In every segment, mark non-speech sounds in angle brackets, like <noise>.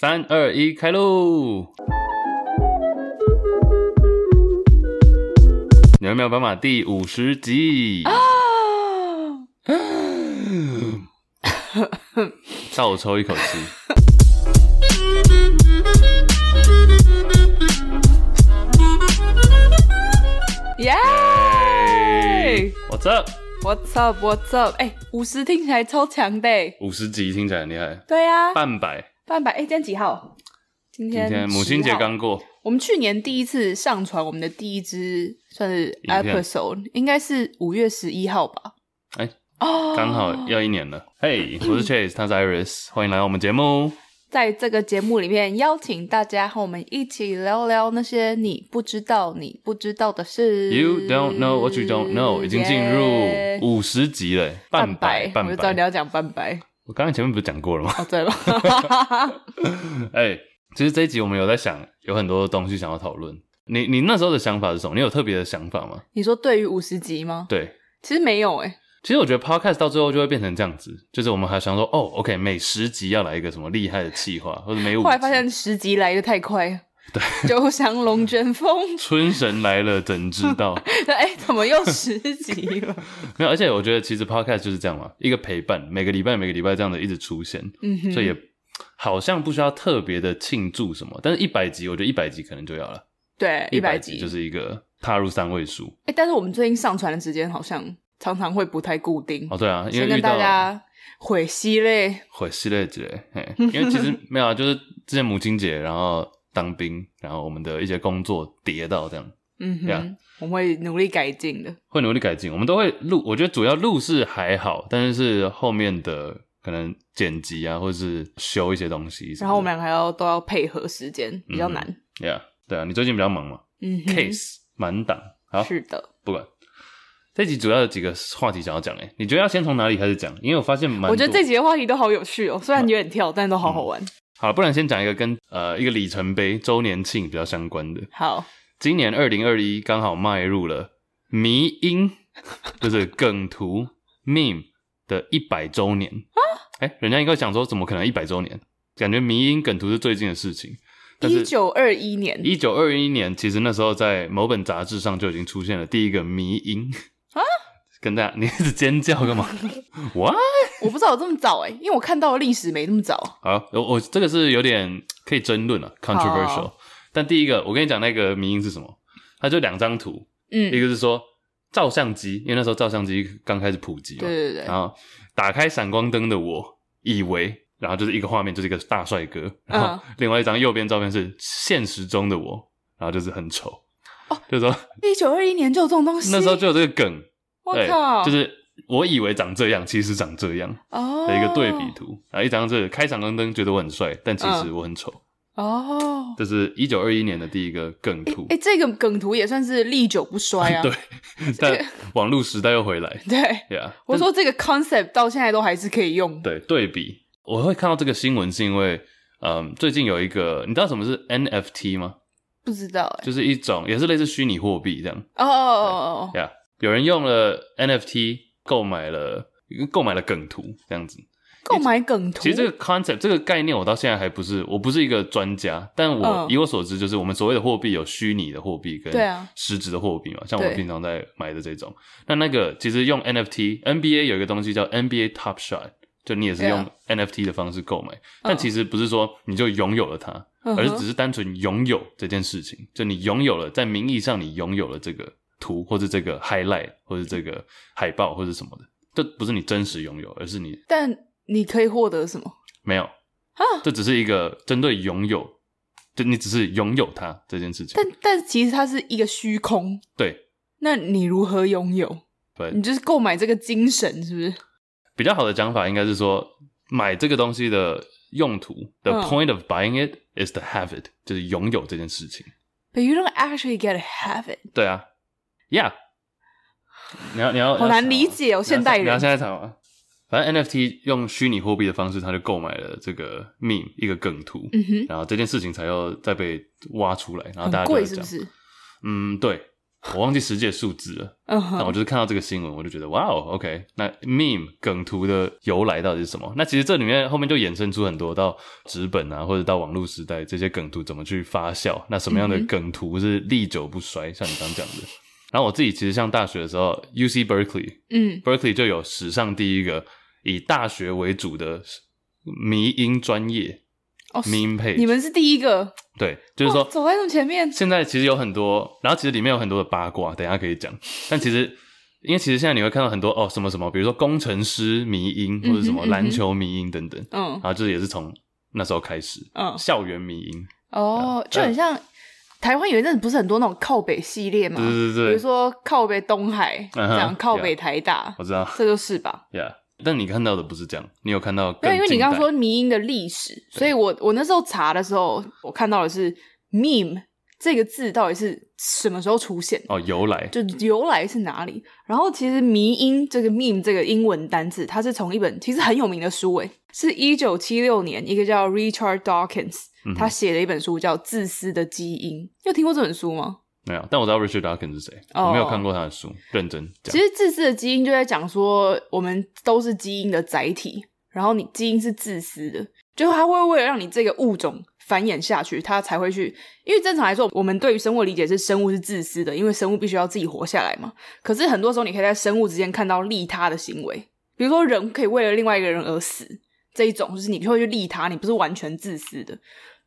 三二一，开喽！牛秒斑马第五十集啊！倒抽一口气。耶！What's up？What's up？What's up？哎，五十听起来超强的。五十集听起来很厉害。对呀，半百。半百哎，今天几号？今天，今天母亲节刚过。我们去年第一次上传我们的第一支算是 episode，应该是五月十一号吧？哎、欸，哦，刚好要一年了。嘿、hey，我是 Chase，他是 Iris，欢迎来到我们节目。在这个节目里面，邀请大家和我们一起聊聊那些你不知道、你不知道的事。You don't know what you don't know，已经进入五十集了，半百，半百，我就知道你要讲半百。我刚才前面不是讲过了吗？哦，对了，<laughs> 哎、欸，其实这一集我们有在想，有很多东西想要讨论。你你那时候的想法是什么？你有特别的想法吗？你说对于五十集吗？对，其实没有哎、欸。其实我觉得 podcast 到最后就会变成这样子，就是我们还想说，哦，OK，每十集要来一个什么厉害的计划，或者每五集。后来发现十集来的太快。对，就像龙卷风，<laughs> 春神来了怎知道？<laughs> 哎、欸，怎么又十集了？<laughs> 没有，而且我觉得其实 podcast 就是这样嘛，一个陪伴，每个礼拜每个礼拜这样的一直出现，嗯哼，所以也好像不需要特别的庆祝什么。但是一百集，我觉得一百集可能就要了。对，一百集就是一个踏入三位数。哎、欸，但是我们最近上传的时间好像常常会不太固定。哦，对啊，因为跟大家会系列，会系列之类，因为其实没有啊，就是之前母亲节，然后。当兵，然后我们的一些工作叠到这样，嗯哼，yeah, 我们会努力改进的，会努力改进。我们都会录，我觉得主要录是还好，但是是后面的可能剪辑啊，或者是修一些东西。然后我们俩还要都要配合时间，比较难。Yeah，对啊，你最近比较忙嘛？嗯，case 满档，好，是的，不管。这集主要有几个话题想要讲，诶你觉得要先从哪里开始讲？因为我发现蛮，我觉得这几个话题都好有趣哦，虽然有点跳，但都好好玩。嗯好，不然先讲一个跟呃一个里程碑周年庆比较相关的。好，今年二零二一刚好迈入了迷因，<laughs> 就是梗图 meme 的一百周年。啊，哎，人家应该想说，怎么可能一百周年？感觉迷因梗图是最近的事情。一九二一年，一九二一年，其实那时候在某本杂志上就已经出现了第一个迷因。啊，跟大家，<laughs> 你一直尖叫干嘛？<laughs> What？我不知道有这么早哎、欸，因为我看到的历史没那么早。好，我我这个是有点可以争论了，controversial。但第一个，我跟你讲那个迷因是什么？它就两张图，嗯，一个是说照相机，因为那时候照相机刚开始普及嘛，对对对。然后打开闪光灯的我，以为，然后就是一个画面，就是一个大帅哥。然后另外一张右边照片是现实中的我，然后就是很丑。哦，就是说一九二一年就有这种东西，那时候就有这个梗。我靠，就是。我以为长这样，其实长这样的一个对比图啊，oh. 一张是开闪光灯，觉得我很帅，但其实我很丑哦。Oh. 这是一九二一年的第一个梗图，哎、欸欸，这个梗图也算是历久不衰啊。<laughs> 对，<laughs> 但网络时代又回来。<laughs> 对，对啊。我说这个 concept 到现在都还是可以用。对，对比，我会看到这个新闻是因为，嗯，最近有一个，你知道什么是 NFT 吗？不知道、欸，就是一种也是类似虚拟货币这样。哦哦哦哦，呀，有人用了 NFT。购买了，购买了梗图这样子。购买梗图，其实这个 concept 这个概念，我到现在还不是，我不是一个专家，但我、嗯、以我所知，就是我们所谓的货币有虚拟的货币跟实质的货币嘛，像我们平常在买的这种。那那个其实用 NFT，NBA 有一个东西叫 NBA Top Shot，就你也是用 NFT 的方式购买，但其实不是说你就拥有了它，嗯、而是只是单纯拥有这件事情，就你拥有了，在名义上你拥有了这个。图或者这个 highlight 或者这个海报或者什么的，这不是你真实拥有，而是你。但你可以获得什么？没有啊，这只是一个针对拥有，就你只是拥有它这件事情。但但其实它是一个虚空。对。那你如何拥有？对，你就是购买这个精神，是不是？比较好的讲法应该是说，买这个东西的用途，the point of buying it is to have it，就是拥有这件事情。But you don't actually get to have it。对啊，Yeah。你要你要好难理解哦，现代人。你要现在查吗？反正 NFT 用虚拟货币的方式，他就购买了这个 meme 一个梗图，嗯哼，然后这件事情才要再被挖出来，然后大家就会讲，贵是不是？嗯，对。我忘记实际数字了，但我就是看到这个新闻，我就觉得哇哦，OK，那 meme 梗图的由来到底是什么？那其实这里面后面就衍生出很多到纸本啊，或者到网络时代这些梗图怎么去发酵？那什么样的梗图是历久不衰？像你刚讲的。然后我自己其实上大学的时候，UC Berkeley，嗯，Berkeley 就有史上第一个以大学为主的迷音专业。哦，meme page，你们是第一个，对，就是说走在那么前面。现在其实有很多，然后其实里面有很多的八卦，等一下可以讲。但其实，因为其实现在你会看到很多哦，什么什么，比如说工程师迷音，或者什么篮球迷音等等，嗯，然后就是也是从那时候开始，嗯，校园迷音，哦，就很像台湾有一阵子不是很多那种靠北系列嘛，对对对，比如说靠北东海，这样靠北台大，我知道，这就是吧，Yeah。但你看到的不是这样，你有看到？对，因为你刚刚说迷因的历史，所以我我那时候查的时候，我看到的是 meme 这个字到底是什么时候出现？哦，由来就由来是哪里？然后其实迷因这个 meme 这个英文单字，它是从一本其实很有名的书，诶，是一九七六年一个叫 Richard Dawkins 他写的一本书叫《自私的基因》，你有听过这本书吗？没有，但我知道 Richard Dawkins 是谁。Oh, 我没有看过他的书，认真讲。其实《自私的基因》就在讲说，我们都是基因的载体，然后你基因是自私的，就他会为了让你这个物种繁衍下去，它才会去。因为正常来说，我们对于生物理解是生物是自私的，因为生物必须要自己活下来嘛。可是很多时候，你可以在生物之间看到利他的行为，比如说人可以为了另外一个人而死，这一种就是你就会去利他，你不是完全自私的。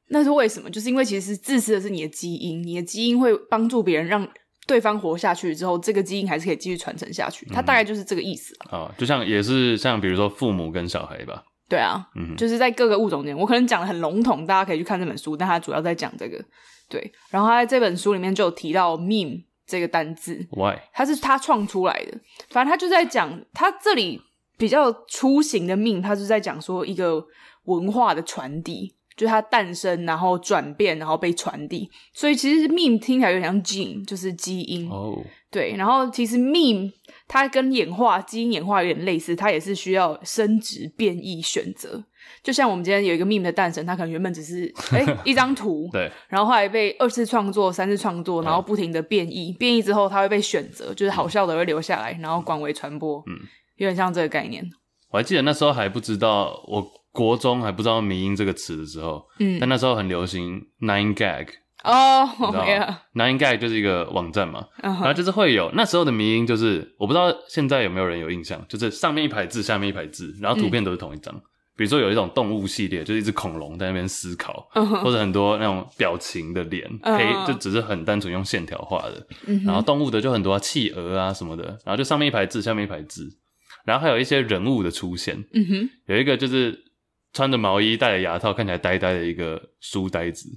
那是为什么？就是因为其实自私的是你的基因，你的基因会帮助别人，让对方活下去之后，这个基因还是可以继续传承下去。它大概就是这个意思啊、哦。就像也是像比如说父母跟小孩吧。对啊，嗯，就是在各个物种间，我可能讲的很笼统，大家可以去看这本书，但它主要在讲这个。对，然后他在这本书里面就有提到 “meme” 这个单字，Why？它是他创出来的。反正他就在讲，他这里比较出行的 “meme”，他是在讲说一个文化的传递。就是它诞生，然后转变，然后被传递，所以其实 meme 听起来有点像 gene，就是基因。哦，对，然后其实 meme 它跟演化、基因演化有点类似，它也是需要生殖、变异、选择。就像我们今天有一个 meme 的诞生，它可能原本只是诶 <laughs> 一张图，对，然后后来被二次创作、三次创作，然后不停的变异，变异之后它会被选择，就是好笑的会留下来，然后广为传播。嗯，有点像这个概念。我还记得那时候还不知道我。国中还不知道“迷因”这个词的时候，嗯，但那时候很流行 Nine Gag 哦，你知道吗？Nine Gag 就是一个网站嘛，然后就是会有那时候的迷因，就是我不知道现在有没有人有印象，就是上面一排字，下面一排字，然后图片都是同一张。比如说有一种动物系列，就是一只恐龙在那边思考，或者很多那种表情的脸，黑就只是很单纯用线条画的。然后动物的就很多企鹅啊什么的，然后就上面一排字，下面一排字，然后还有一些人物的出现。嗯哼，有一个就是。穿着毛衣、戴着牙套、看起来呆呆的一个书呆子，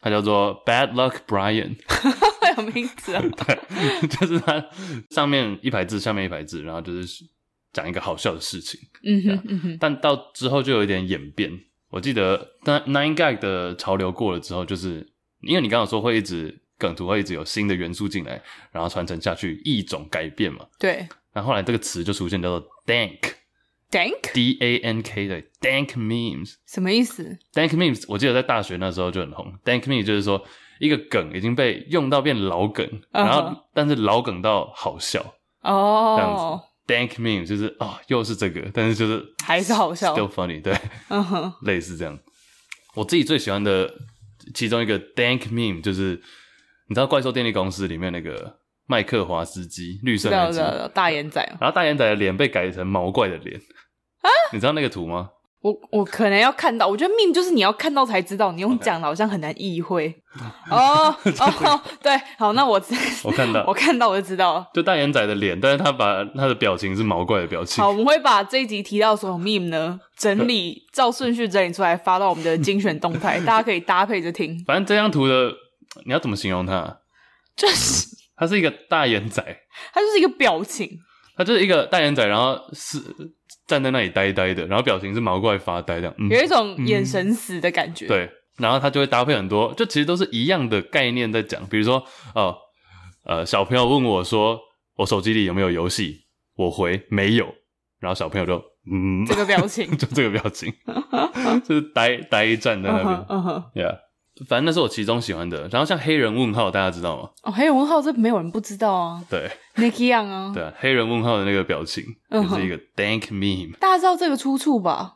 他叫做 Bad Luck Brian，<laughs> 有名字啊？对，<laughs> 就是他上面一排字，下面一排字，然后就是讲一个好笑的事情。嗯哼，嗯哼。但到之后就有一点演变。我记得，当 Nine Gag 的潮流过了之后，就是因为你刚刚说会一直梗图会一直有新的元素进来，然后传承下去，异种改变嘛。对。然后后来这个词就出现，叫做 Dank。Dank D A N K 的 Dank memes 什么意思？Dank memes 我记得在大学那时候就很红。Dank meme 就是说一个梗已经被用到变老梗，uh huh. 然后但是老梗到好笑哦，oh. 这样子。Dank meme 就是哦，又是这个，但是就是还是好笑，still funny 对，嗯哼、uh，huh. <laughs> 类似这样。我自己最喜欢的其中一个 Dank meme 就是你知道怪兽电力公司里面那个麦克华斯基绿色那只大眼仔，然后大眼仔的脸被改成毛怪的脸。啊，你知道那个图吗？我我可能要看到，我觉得 meme 就是你要看到才知道，你用讲的好像很难意会。<laughs> 哦哦，对，好，那我 <laughs> 我看到，我看到我就知道了，就大眼仔的脸，但是他把他的表情是毛怪的表情。好，我们会把这一集提到所有 meme 呢，整理照顺序整理出来，发到我们的精选动态，<laughs> 大家可以搭配着听。反正这张图的你要怎么形容它？就是它是一个大眼仔，它就是一个表情，它就是一个大眼仔，然后是。站在那里呆呆的，然后表情是毛怪发呆这样，嗯、有一种眼神死的感觉。嗯、对，然后他就会搭配很多，就其实都是一样的概念在讲，比如说哦，呃，小朋友问我说，我手机里有没有游戏？我回没有，然后小朋友就嗯，这个表情，<laughs> 就这个表情，<laughs> 就是呆呆站在那边，，Yeah。反正那是我其中喜欢的，然后像黑人问号，大家知道吗？哦，黑人问号这没有人不知道啊。对，Nicky Young 啊。<laughs> 对啊，黑人问号的那个表情，嗯、就是一个 Dank Meme。大家知道这个出处吧？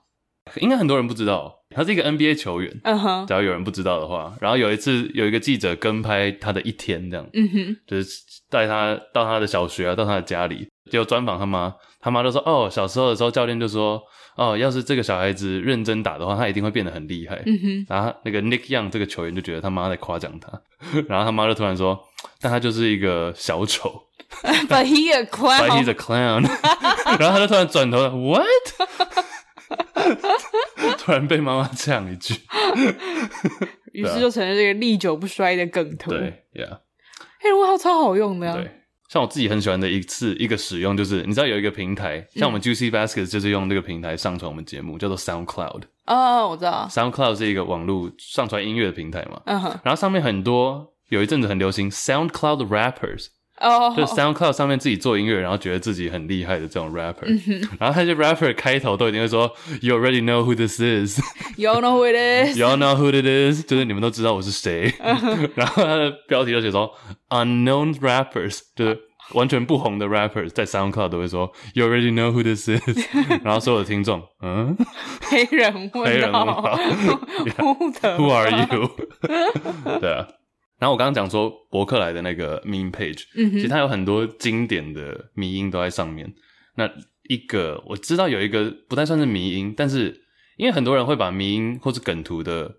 应该很多人不知道，他是一个 NBA 球员。嗯哼，只要有人不知道的话，然后有一次有一个记者跟拍他的一天，这样，嗯哼，就是带他到他的小学啊，到他的家里，就专访他妈，他妈就说：“哦，小时候的时候，教练就说。”哦，要是这个小孩子认真打的话，他一定会变得很厉害。嗯哼。然后那个 Nick Young 这个球员就觉得他妈在夸奖他，然后他妈就突然说：“但他就是一个小丑。<laughs> ”But he a clown. But he's a clown. <laughs> 然后他就突然转头了，What？<laughs> 突然被妈妈这样一句，于是就成了这个历久不衰的梗图。对，Yeah。黑人问号超好用的呀。对。像我自己很喜欢的一次一个使用，就是你知道有一个平台，像我们 Juicy Baskets 就是用那个平台上传我们节目，叫做 SoundCloud。哦，我知道。SoundCloud 是一个网络上传音乐的平台嘛。嗯哼。然后上面很多有一阵子很流行 SoundCloud rappers。哦。就 SoundCloud 上面自己做音乐，然后觉得自己很厉害的这种 rapper。嗯哼。然后那些 rapper 开头都一定会说，You already know who this is。You <laughs> know who it is。You know who it is。就是你们都知道我是谁。嗯哼。然后他的标题就写说 Unknown <laughs> rappers，就是。完全不红的 rappers 在 SoundCloud 都会说 You already know who this is，然后所有的听众，嗯，黑人问黑人问号，Who <laughs> are you？对啊， 然后我刚刚讲说博客来的那个 meme page，嗯哼，其实它有很多经典的迷音都在上面。那一个我知道有一个不太算是迷音，但是因为很多人会把迷音或是梗图的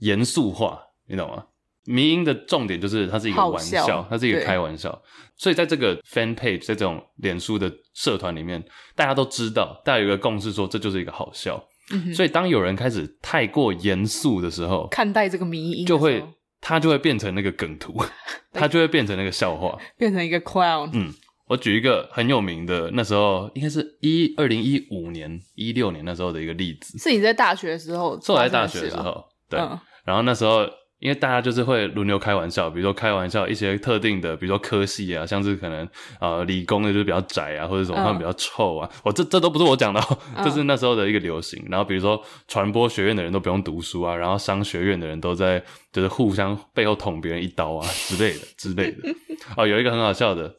严肃化，你懂吗？迷音的重点就是它是一个玩笑，笑它是一个开玩笑，所以在这个 fan page 在这种脸书的社团里面，大家都知道，大家有一个共识说这就是一个好笑。嗯、所以当有人开始太过严肃的时候，看待这个迷音，就会它就会变成那个梗图，<laughs> 它就会变成那个笑话，变成一个 clown。嗯，我举一个很有名的，那时候应该是一二零一五年、一六年那时候的一个例子，是你在大学的时候，是我在大学的时候，对，嗯、然后那时候。因为大家就是会轮流开玩笑，比如说开玩笑一些特定的，比如说科系啊，像是可能呃理工的就是比较窄啊，或者什么他们比较臭啊，我、oh. 哦、这这都不是我讲的、喔，<laughs> 这是那时候的一个流行。然后比如说传播学院的人都不用读书啊，然后商学院的人都在就是互相背后捅别人一刀啊之类的之类的。哦，有一个很好笑的，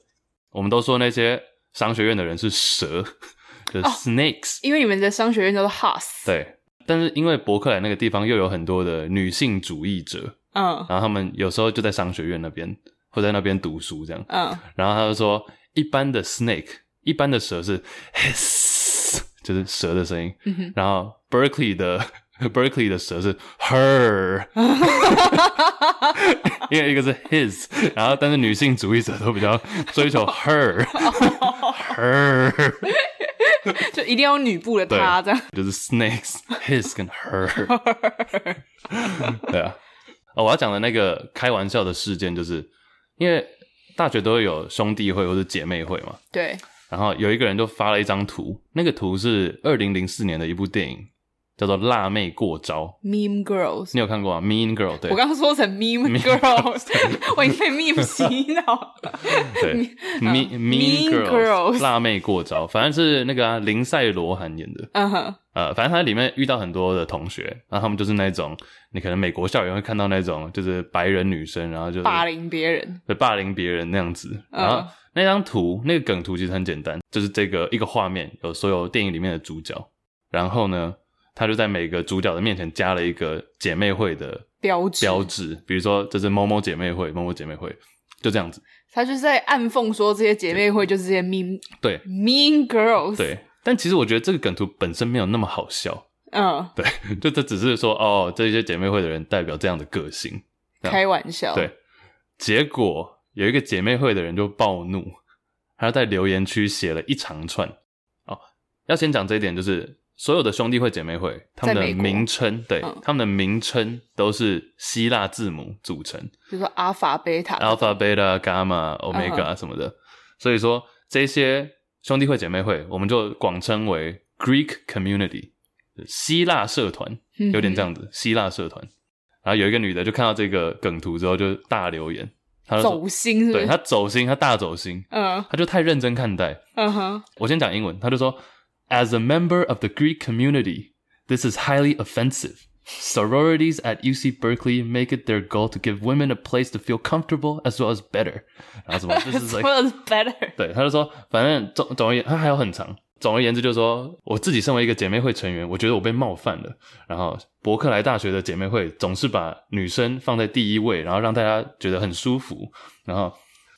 我们都说那些商学院的人是蛇，就是 snakes，、oh, 因为你们的商学院叫做 Haas。对。但是因为伯克莱那个地方又有很多的女性主义者，嗯，然后他们有时候就在商学院那边或在那边读书这样，嗯，然后他就说，一般的 snake，一般的蛇是 hiss，就是蛇的声音，嗯，然后 Berkeley 的 <laughs> Berkeley 的蛇是 her，<laughs> 因为一个是 his，然后但是女性主义者都比较追求 her，her。<laughs> 就一定要女部的她这样，就是 snakes his 跟 her，对啊，哦，我要讲的那个开玩笑的事件，就是因为大学都会有兄弟会或者姐妹会嘛，对，然后有一个人就发了一张图，那个图是二零零四年的一部电影。叫做辣妹过招，Meme Girls，你有看过吗？Mean Girl，对，我刚刚说成 Meme Girls，我已经被 Meme 洗脑。<laughs> 对，Mean Mean Girls，辣妹过招，反正是那个啊，林赛罗涵演的。嗯哼，呃，反正他里面遇到很多的同学，然后他们就是那种，你可能美国校园会看到那种，就是白人女生，然后就霸凌别人，对，霸凌别人那样子。然后那张图，那个梗图其实很简单，就是这个一个画面有所有电影里面的主角，然后呢。他就在每个主角的面前加了一个姐妹会的标志，标志，比如说这是某某姐妹会，某某姐妹会，就这样子。他就是在暗讽说这些姐妹会就是这些 mean 对 mean girls 对。但其实我觉得这个梗图本身没有那么好笑，嗯，对，<laughs> 就这只是说哦，这些姐妹会的人代表这样的个性，开玩笑。对，结果有一个姐妹会的人就暴怒，他在留言区写了一长串。哦，要先讲这一点就是。所有的兄弟会、姐妹会，他们的名称，对，嗯、他们的名称都是希腊字母组成，比如说阿法、贝塔、阿法、贝塔、伽马、欧米伽什么的。所以说这些兄弟会、姐妹会，我们就广称为 Greek community，希腊社团，有点这样子，嗯、希腊社团。然后有一个女的就看到这个梗图之后，就大留言，她走心是不是？对，她走心，她大走心，嗯，她就太认真看待，嗯哼。我先讲英文，她就说 ，As a member of the Greek community, this is highly offensive. Sororities at UC Berkeley make it their goal to give women a place to feel comfortable as well as better。然后什么？As <laughs> well as better。对，他就说，反正总总而言，他还有很长。总而言之，就是说，我自己身为一个姐妹会成员，我觉得我被冒犯了。然后，伯克莱大学的姐妹会总是把女生放在第一位，然后让大家觉得很舒服。然后，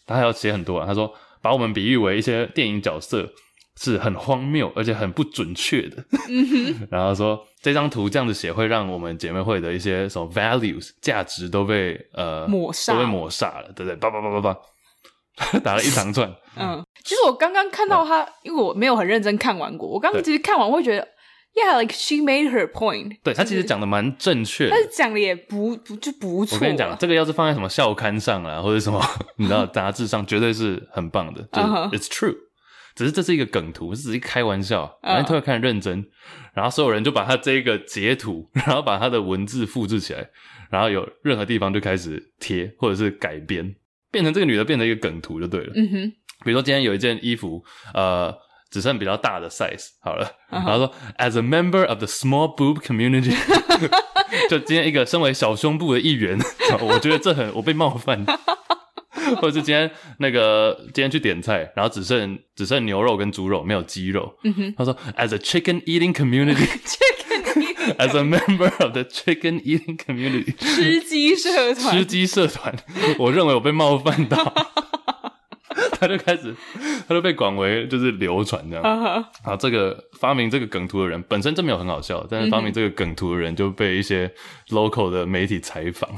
他还要写很多啊。他说，把我们比喻为一些电影角色。 <laughs> 是很荒谬，而且很不准确的。<laughs> 然后说这张图这样子写，会让我们姐妹会的一些什么 values 价值都被呃抹杀，都被抹杀了，对不对？叭叭叭叭叭，<laughs> 打了一长串。嗯，其实我刚刚看到他，因为我没有很认真看完过。我刚刚其实看完，我会觉得，Yeah，like she made her point。对，他其实讲的蛮正确，他讲的也不不就不错。我跟你讲，这个要是放在什么校刊上啊，或者什么 <laughs> 你知道杂志上，绝对是很棒的。就 It's true。只是这是一个梗图，是只是开玩笑，然后突然看认真，然后所有人就把他这个截图，<laughs> 然后把他的文字复制起来，然后有任何地方就开始贴或者是改编，变成这个女的变成一个梗图就对了。嗯哼，比如说今天有一件衣服，呃，只剩比较大的 size 好了，然后说 As a member of the small boob community，<laughs> 就今天一个身为小胸部的一员，<laughs> 我觉得这很我被冒犯。<laughs> 或者是今天那个今天去点菜，然后只剩只剩牛肉跟猪肉，没有鸡肉。嗯哼，他说，As a chicken eating community，as <laughs> a member of the chicken eating community，吃鸡社团，吃鸡社团，我认为我被冒犯到，<laughs> 他就开始，他就被广为就是流传这样。Uh 后这个发明这个梗图的人本身真没有很好笑，但是发明这个梗图的人就被一些 local 的媒体采访。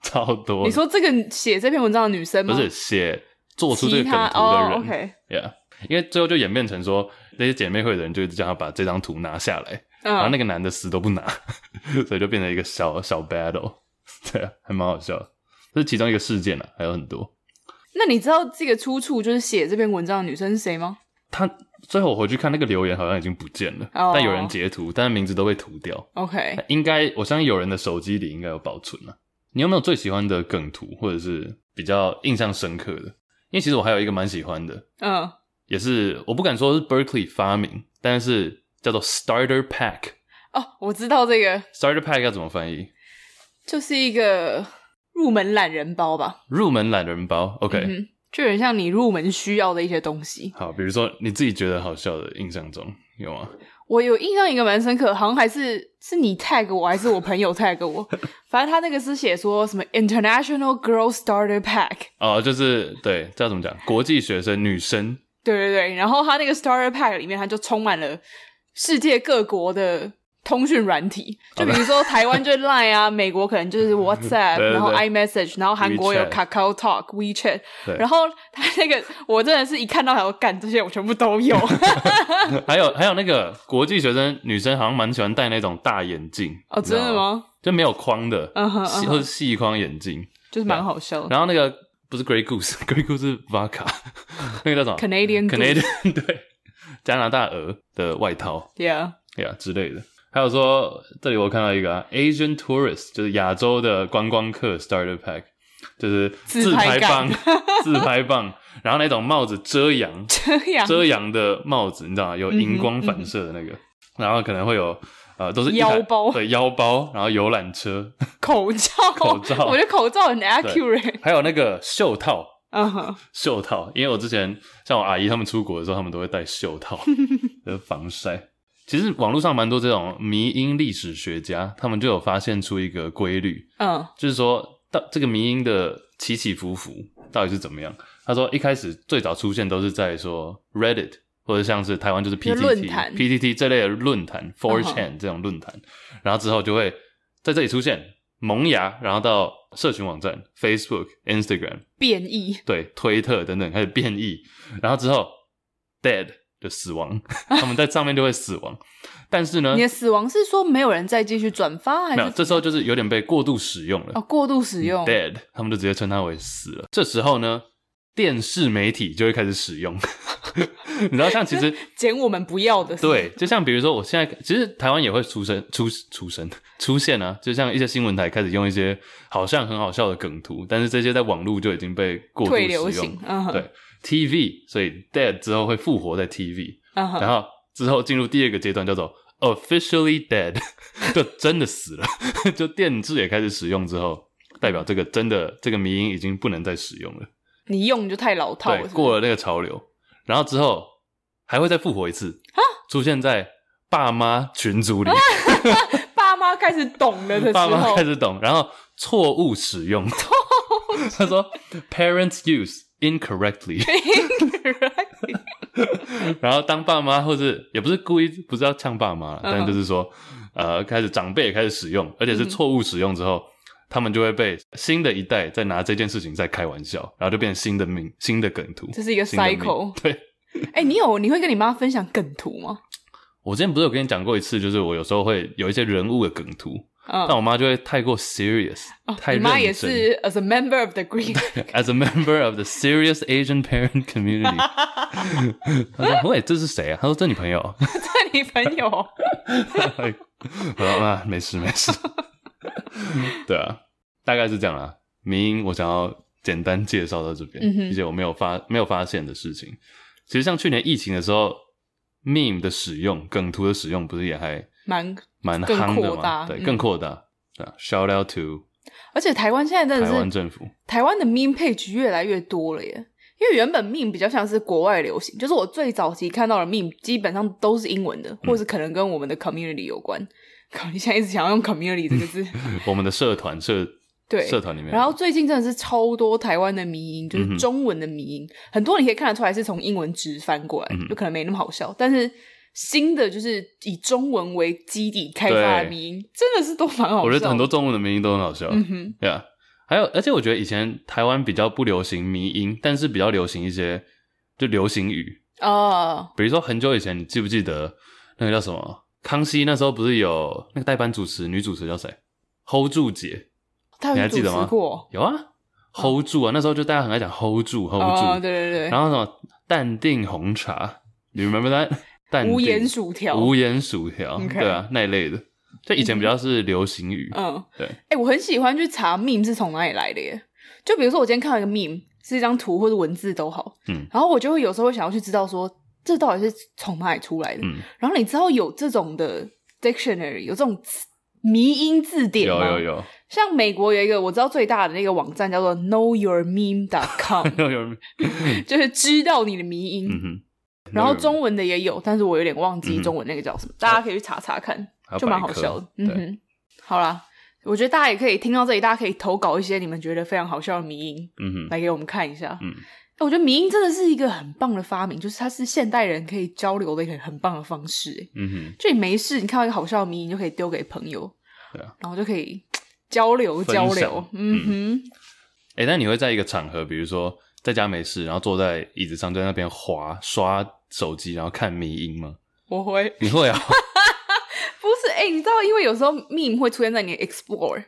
<laughs> 超多！你说这个写这篇文章的女生吗？不是写做出这个梗图的人。哦，OK，Yeah，因为最后就演变成说那些姐妹会的人就叫他把这张图拿下来，嗯、然后那个男的死都不拿，<laughs> 所以就变成一个小小 battle，对啊，<laughs> 还蛮好笑的。这是其中一个事件啊，还有很多。那你知道这个出处就是写这篇文章的女生是谁吗？她最后我回去看那个留言好像已经不见了，oh. 但有人截图，但是名字都被涂掉。OK，应该我相信有人的手机里应该有保存了。你有没有最喜欢的梗图，或者是比较印象深刻的？因为其实我还有一个蛮喜欢的，嗯，uh. 也是我不敢说是 Berkeley 发明，但是叫做 Starter Pack。哦，我知道这个 Starter Pack 要怎么翻译？就是一个入门懒人包吧？入门懒人包，OK，嗯，就很像你入门需要的一些东西。好，比如说你自己觉得好笑的，印象中有吗？我有印象一个蛮深刻，好像还是是你 tag 我还是我朋友 tag 我，<laughs> 反正他那个是写说什么 International Girl Starter Pack 哦，就是对，叫怎么讲，国际学生女生，对对对，然后他那个 Starter Pack 里面，他就充满了世界各国的。通讯软体，就比如说台湾就是 Line 啊，美国可能就是 <laughs> WhatsApp，然后 iMessage，然后韩国有 Kakao Talk、WeChat，然后他那个 <laughs> 我真的是一看到还要干这些，我全部都有。<laughs> 还有还有那个国际学生女生好像蛮喜欢戴那种大眼镜哦，真的吗？就没有框的，嗯哼，或者细框眼镜，就是蛮好笑的。然后那个不是 Grey Goose，Grey Goose 是 Vodka，那个叫什么？Canadian Canadian 对，加拿大鹅的外套，Yeah。Yeah 之类的。还有说，这里我看到一个、啊、Asian tourist，就是亚洲的观光客 starter pack，就是自拍棒，自拍 <laughs> 棒，然后那种帽子遮阳，<laughs> 遮阳。遮阳的帽子，你知道吗？有荧光反射的那个，嗯嗯、然后可能会有呃，都是腰包，对腰包，然后游览车，口罩，<laughs> 口罩，我觉得口罩很 accurate，还有那个袖套，嗯哼，袖套，因为我之前像我阿姨他们出国的时候，他们都会戴袖套，就是防晒。其实网络上蛮多这种迷因历史学家，他们就有发现出一个规律，嗯，就是说到这个迷因的起起伏伏到底是怎么样？他说一开始最早出现都是在说 Reddit 或者像是台湾就是 PTT、PTT 这类的论坛，4chan 这种论坛，然后之后就会在这里出现萌芽，然后到社群网站 Facebook、Instagram 变异，对，推特等等开始变异，然后之后 Dead。就死亡，他们在上面就会死亡。但是呢，<laughs> 你的死亡是说没有人再继续转发，还是没有？这时候就是有点被过度使用了。哦，过度使用，dead，他们就直接称它为死了。这时候呢，电视媒体就会开始使用。<laughs> 你知道，像其实 <laughs> 捡我们不要的，对，就像比如说，我现在其实台湾也会出生出出生出现啊，就像一些新闻台开始用一些好像很好笑的梗图，但是这些在网络就已经被过度使用，流行嗯、对 TV，所以 dead 之后会复活在 TV，、嗯、然后之后进入第二个阶段叫做 officially dead，<laughs> 就真的死了，<laughs> 就电字也开始使用之后，代表这个真的这个迷音已经不能再使用了。你用就太老套过了那个潮流，然后之后还会再复活一次，出现在爸妈群组里，<laughs> 爸妈开始懂了的时候，爸妈开始懂，然后错误使用，他说 parents use incorrectly，, incorrectly <laughs> 然后当爸妈或是也不是故意，不是要呛爸妈，但就是说，呃，开始长辈也开始使用，而且是错误使用之后。嗯他们就会被新的一代在拿这件事情在开玩笑，然后就变成新的名、新的梗图。这是一个 cycle。<laughs> 对，哎、欸，你有你会跟你妈分享梗图吗？我之前不是有跟你讲过一次，就是我有时候会有一些人物的梗图，嗯、但我妈就会太过 serious，、哦、太认真。你妈也是 as a member of the Greek，as <laughs> a member of the serious Asian parent community。<laughs> 她说：“喂，这是谁啊？”她说：“这你朋友。”这你朋友。<laughs> 我说：“啊，没事没事。”对啊，大概是这样啊。迷因我想要简单介绍到这边，嗯、一些我没有发没有发现的事情。其实像去年疫情的时候，meme 的使用、梗图的使用，不是也还蛮蛮夯的吗？对，更扩大。嗯、对啊，shout out to，而且台湾现在真的是台湾政府，台湾的 meme page 越来越多了耶。因为原本 meme 比较像是国外流行，就是我最早期看到的 meme 基本上都是英文的，或是可能跟我们的 community 有关。你现在一直想要用 community 这个字，<laughs> 我们的社团社 <laughs> 对社团里面，然后最近真的是超多台湾的迷音，就是中文的迷音，嗯、很多你可以看得出来是从英文直翻过来，嗯、就可能没那么好笑。但是新的就是以中文为基底开发的迷音，真的是都蛮好笑。我觉得很多中文的迷音都很好笑，嗯哼，对啊。还有，而且我觉得以前台湾比较不流行迷音，但是比较流行一些就流行语哦，比如说很久以前，你记不记得那个叫什么？康熙那时候不是有那个代班主持女主持叫谁？Hold 住姐，你还记得吗？有啊，Hold 住啊，那时候就大家很爱讲 Hold 住，Hold 住，对对对。然后什么淡定红茶，你们 remember that？无盐薯条，无盐薯条，对啊，那一类的，就以前比较是流行语。嗯，对。哎，我很喜欢去查 meme 是从哪里来的耶。就比如说我今天看到一个 meme，是一张图或者文字都好，嗯，然后我就会有时候会想要去知道说。这到底是从哪里出来的？嗯，然后你知道有这种的 dictionary，有这种迷音字典吗？有有有。像美国有一个我知道最大的那个网站叫做 knowyourmeme.com，Know <laughs> your meme. <laughs> 就是知道你的迷音。嗯哼。然后中文的也有，但是我有点忘记中文那个叫什么，嗯、大家可以去查查看，就蛮好笑的。嗯哼。好啦，我觉得大家也可以听到这里，大家可以投稿一些你们觉得非常好笑的迷音，嗯哼，来给我们看一下。嗯。我觉得迷音真的是一个很棒的发明，就是它是现代人可以交流的一个很棒的方式。嗯哼，就你没事，你看到一个好笑的迷音，就可以丢给朋友，对啊，然后就可以交流交流。嗯哼，哎、欸，那你会在一个场合，比如说在家没事，然后坐在椅子上在那边滑刷手机，然后看迷因吗？我会，你会啊？<laughs> 不是，哎、欸，你知道，因为有时候 meme 会出现在你的 Explore。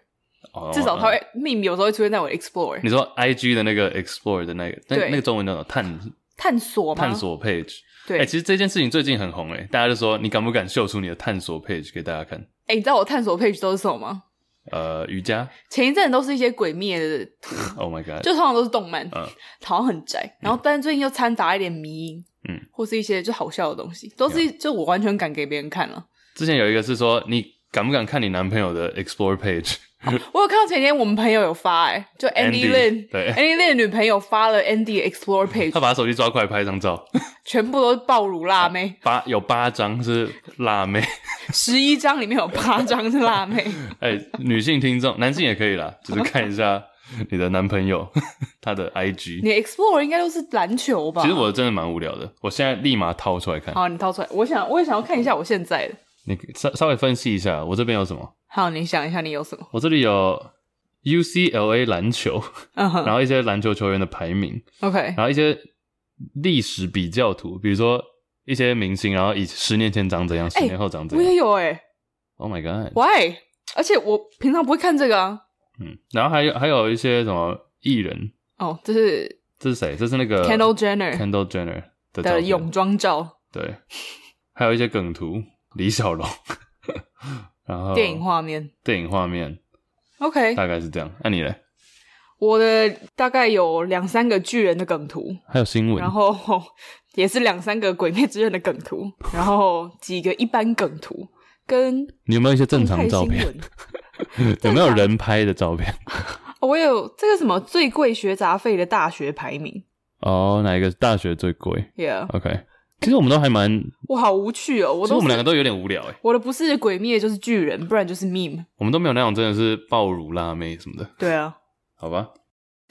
至少它会 meme 有时候会出现在我 explore。你说 IG 的那个 explore 的那个，那那个中文叫做探探索吗？探索 page。对，哎，其实这件事情最近很红诶，大家就说你敢不敢秀出你的探索 page 给大家看？哎，你知道我探索 page 都是什么吗？呃，瑜伽。前一阵都是一些鬼灭的图。Oh my god！就通常都是动漫，嗯，好像很宅。然后，但是最近又掺杂一点迷因，嗯，或是一些就好笑的东西，都是就我完全敢给别人看了。之前有一个是说，你敢不敢看你男朋友的 explore page？哦、我有看到前天我们朋友有发哎、欸，就 Andy Lin，对，Andy Lin 的女朋友发了 Andy Explore Page，<laughs> 他把手机抓过来拍一张照，全部都是爆乳辣妹，八有八张是辣妹，<laughs> 十一张里面有八张是辣妹。<laughs> 哎、欸，女性听众，男性也可以啦，就是看一下你的男朋友他的 IG，你 Explore 应该都是篮球吧？其实我真的蛮无聊的，我现在立马掏出来看。好，你掏出来，我想我也想要看一下我现在的，你稍稍微分析一下，我这边有什么？好，你想一下，你有什么？我这里有 UCLA 篮球，uh huh. 然后一些篮球球员的排名，OK，然后一些历史比较图，比如说一些明星，然后以十年前长怎样，十年后长怎样。我也有哎，Oh my god，Why？而且我平常不会看这个啊。嗯，然后还有还有一些什么艺人？哦，这是这是谁？这是那个 Kendall Jenner，Kendall Jenner。的泳装照，对，还有一些梗图，李小龙，然后电影画面，电影画面，OK，大概是这样。那你呢？我的大概有两三个巨人的梗图，还有新闻，然后 <laughs> 也是两三个鬼灭之刃的梗图，然后几个一般梗图，跟你有没有一些正常照片？<laughs> 有没有人拍的照片？<laughs> 我有这个什么最贵学杂费的大学排名哦，哪一个大学最贵？Yeah，OK。其实我们都还蛮……我好无趣哦，我其实我们两个都有点无聊哎。我的不是鬼灭就是巨人，不然就是 meme。我们都没有那种真的是爆乳辣妹什么的。对啊。好吧，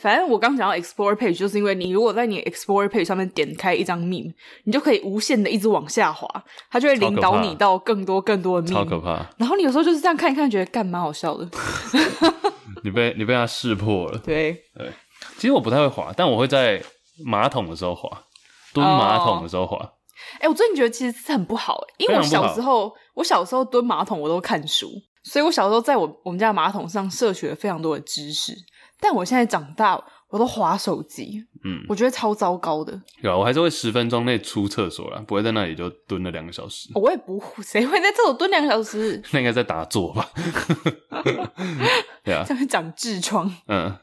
反正我刚讲到 Explore Page，就是因为你如果在你 Explore Page 上面点开一张 meme，你就可以无限的一直往下滑，它就会领导你到更多更多的 meme。超可怕！然后你有时候就是这样看一看，觉得干蛮好笑的。<laughs> 你被你被它识破了。对对，其实我不太会滑，但我会在马桶的时候滑，蹲马桶的时候滑。哎、oh. 欸，我最近觉得其实是很不好，因为我小时候我小时候蹲马桶我都看书，所以我小时候在我我们家马桶上摄取了非常多的知识。但我现在长大，我都滑手机，嗯，我觉得超糟糕的。有啊，我还是会十分钟内出厕所啦，不会在那里就蹲了两个小时。我也不会，<laughs> 谁会在厕所蹲两个小时？那应该在打坐吧？<laughs> 对啊，这样长痔疮。嗯，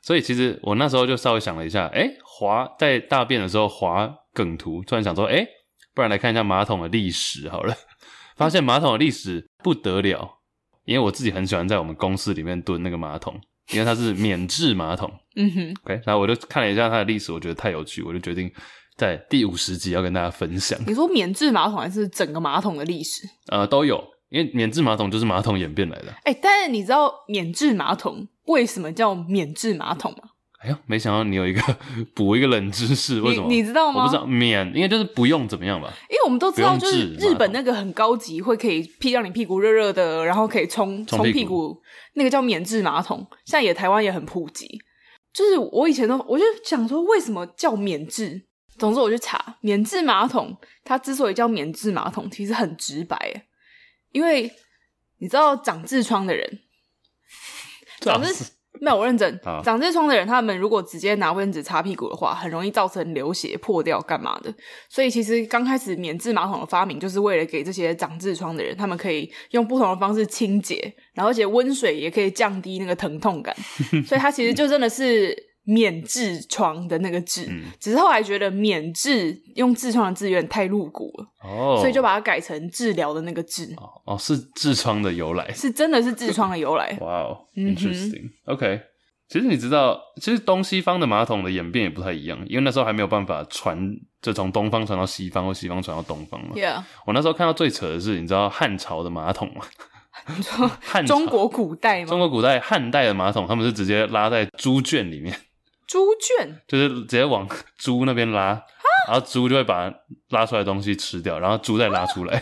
所以其实我那时候就稍微想了一下，哎、欸，滑在大便的时候滑梗图，突然想说，哎、欸，不然来看一下马桶的历史好了。<laughs> 发现马桶的历史不得了，因为我自己很喜欢在我们公司里面蹲那个马桶。因为它是免治马桶，<laughs> 嗯哼，OK，然后我就看了一下它的历史，我觉得太有趣，我就决定在第五十集要跟大家分享。你说免治马桶还是整个马桶的历史？呃，都有，因为免治马桶就是马桶演变来的。哎、欸，但是你知道免治马桶为什么叫免治马桶吗？哎呀，没想到你有一个补一个冷知识，为什么你？你知道吗？我不知道，免应该就是不用怎么样吧？因为我们都知道，就是日本那个很高级，会可以屁让你屁股热热的，然后可以冲冲屁，屁股，那个叫免治马桶。现在也台湾也很普及。就是我以前都我就想说，为什么叫免治？总之我去查，免治马桶它之所以叫免治马桶，其实很直白，因为你知道长痔疮的人，长痔。没有，我认真。长痔疮的人，他们如果直接拿卫生纸擦屁股的话，很容易造成流血、破掉，干嘛的？所以其实刚开始免治马桶的发明，就是为了给这些长痔疮的人，他们可以用不同的方式清洁，然后而且温水也可以降低那个疼痛感。所以它其实就真的是。免痔疮的那个痔，嗯，只是后来觉得免痔用痔疮的字有点太露骨了，哦，所以就把它改成治疗的那个痔。哦，哦，是痔疮的由来，是真的是痔疮的由来。<laughs> 哇哦，interesting。OK，其实你知道，其实东西方的马桶的演变也不太一样，因为那时候还没有办法传，就从东方传到西方，或西方传到东方嘛。Yeah。我那时候看到最扯的是，你知道汉朝的马桶吗？<laughs> 汉中国古代吗？中国古代汉代的马桶，他们是直接拉在猪圈里面。猪圈就是直接往猪那边拉，然后猪就会把拉出来的东西吃掉，然后猪再拉出来，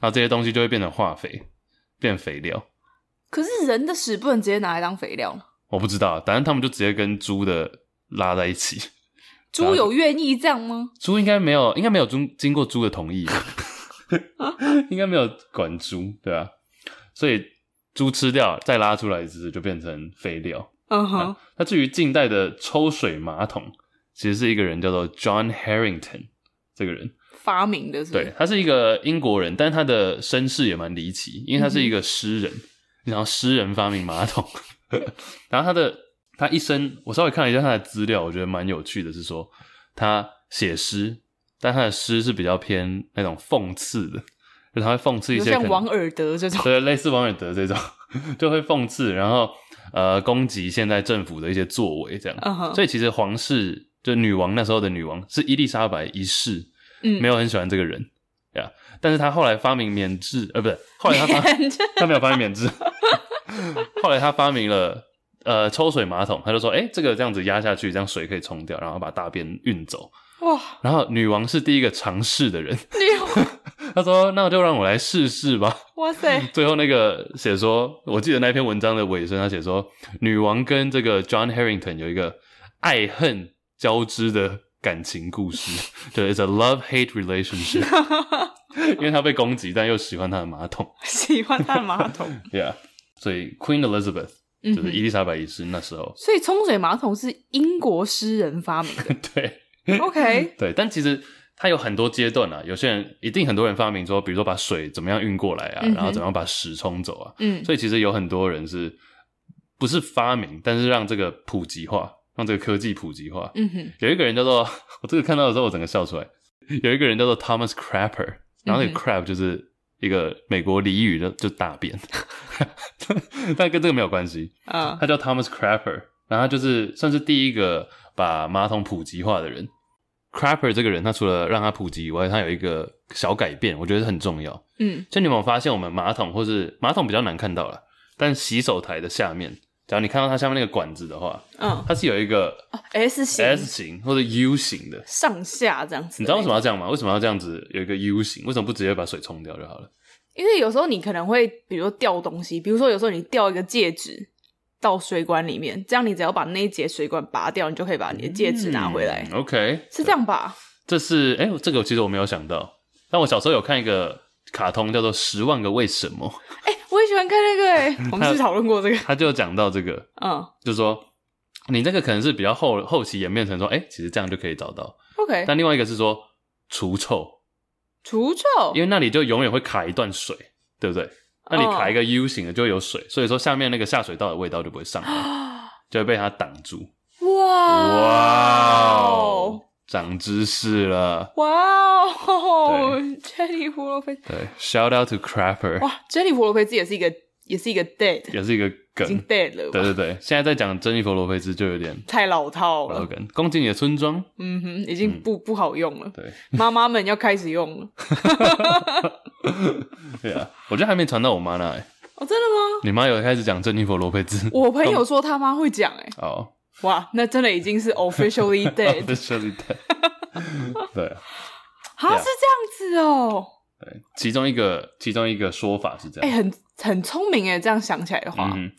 然后这些东西就会变成化肥，变肥料。可是人的屎不能直接拿来当肥料？我不知道，反正他们就直接跟猪的拉在一起。猪有愿意这样吗？猪应该没有，应该没有猪经过猪的同意，<laughs> 应该没有管猪，对吧？所以猪吃掉再拉出来一次，就变成肥料。嗯哼，啊，那至于近代的抽水马桶，其实是一个人叫做 John Harrington 这个人发明的是是？对，他是一个英国人，但是他的身世也蛮离奇，因为他是一个诗人，嗯，然后诗人发明马桶，<laughs> 然后他的他一生，我稍微看了一下他的资料，我觉得蛮有趣的，是说他写诗，但他的诗是比较偏那种讽刺的，<laughs> 就他会讽刺一些像王尔德这种，对，类似王尔德这种，<laughs> 就会讽刺，然后。呃，攻击现在政府的一些作为，这样，uh -huh. 所以其实皇室就女王那时候的女王是伊丽莎白一世，嗯，没有很喜欢这个人，呀、但是他后来发明免治，呃，不是，后来他发他没有发明免治，<laughs> 后来他发明了呃抽水马桶，他就说，哎、欸，这个这样子压下去，这样水可以冲掉，然后把大便运走。哇！然后女王是第一个尝试的人。女王，他说：“那就让我来试试吧。”哇塞！<laughs> 最后那个写说，我记得那篇文章的尾声，他写说，女王跟这个 John Harrington 有一个爱恨交织的感情故事，对，It's a love-hate relationship。<laughs> 因为他被攻击，但又喜欢他的马桶，喜欢他的马桶。<laughs> Yeah，所以 Queen Elizabeth 就是伊丽莎白一世那时候。所以冲水马桶是英国诗人发明的。对。OK，对，但其实它有很多阶段啊。有些人一定很多人发明说，比如说把水怎么样运过来啊，嗯、然后怎么样把屎冲走啊。嗯，所以其实有很多人是不是发明，但是让这个普及化，让这个科技普及化。嗯哼，有一个人叫做 <laughs> 我这个看到的时候，我整个笑出来。有一个人叫做 Thomas Crapper，然后那个 crap 就是一个美国俚语的，就大便，<laughs> 但跟这个没有关系。啊，他叫 Thomas Crapper，然后他就是算是第一个把马桶普及化的人。Crapper 这个人，他除了让他普及以外，他有一个小改变，我觉得很重要。嗯，就你有没有发现，我们马桶或是马桶比较难看到了，但洗手台的下面。假如你看到它下面那个管子的话，嗯，它是有一个 S 型、S 型或者 U 型的上下这样子。你知道为什么要这样吗？为什么要这样子有一个 U 型？为什么不直接把水冲掉就好了？因为有时候你可能会，比如说掉东西，比如说有时候你掉一个戒指到水管里面，这样你只要把那一节水管拔掉，你就可以把你的戒指拿回来。嗯、OK，是这样吧？这是哎、欸，这个其实我没有想到，但我小时候有看一个卡通叫做《十万个为什么》。<laughs> 哎、欸。我也喜欢看那个哎、欸，我们是讨论过这个，他就讲到这个，嗯，就是说你这个可能是比较后后期演变成说，哎、欸，其实这样就可以找到，OK。但另外一个是说除臭，除臭，因为那里就永远会卡一段水，对不对？那你卡一个 U 型的就会有水，所以说下面那个下水道的味道就不会上来，<gasps> 就会被它挡住。哇哇哦！长知识了！哇哦，<laughs> Jenny 胡萝卜对，Shout out to Crapper！哇，Jenny 胡萝卜汁也是一个，也是一个 dead，也是一个梗，已经 dead 了。对对对，现在在讲珍妮佛罗培兹就有点太老套了。恭敬你的村庄，嗯哼，已经不不好用了。对，妈妈们要开始用了。<laughs> <laughs> <laughs> 对啊，我觉得还没传到我妈那。哦，真的吗？你妈有开始讲珍妮佛罗佩兹？我朋友说他妈会讲，哎，哦。哇，那真的已经是 officially <laughs> dead。officially dead。<laughs> 对，啊，是这样子哦。对，其中一个其中一个说法是这样。哎、欸，很很聪明哎，这样想起来的话。嗯。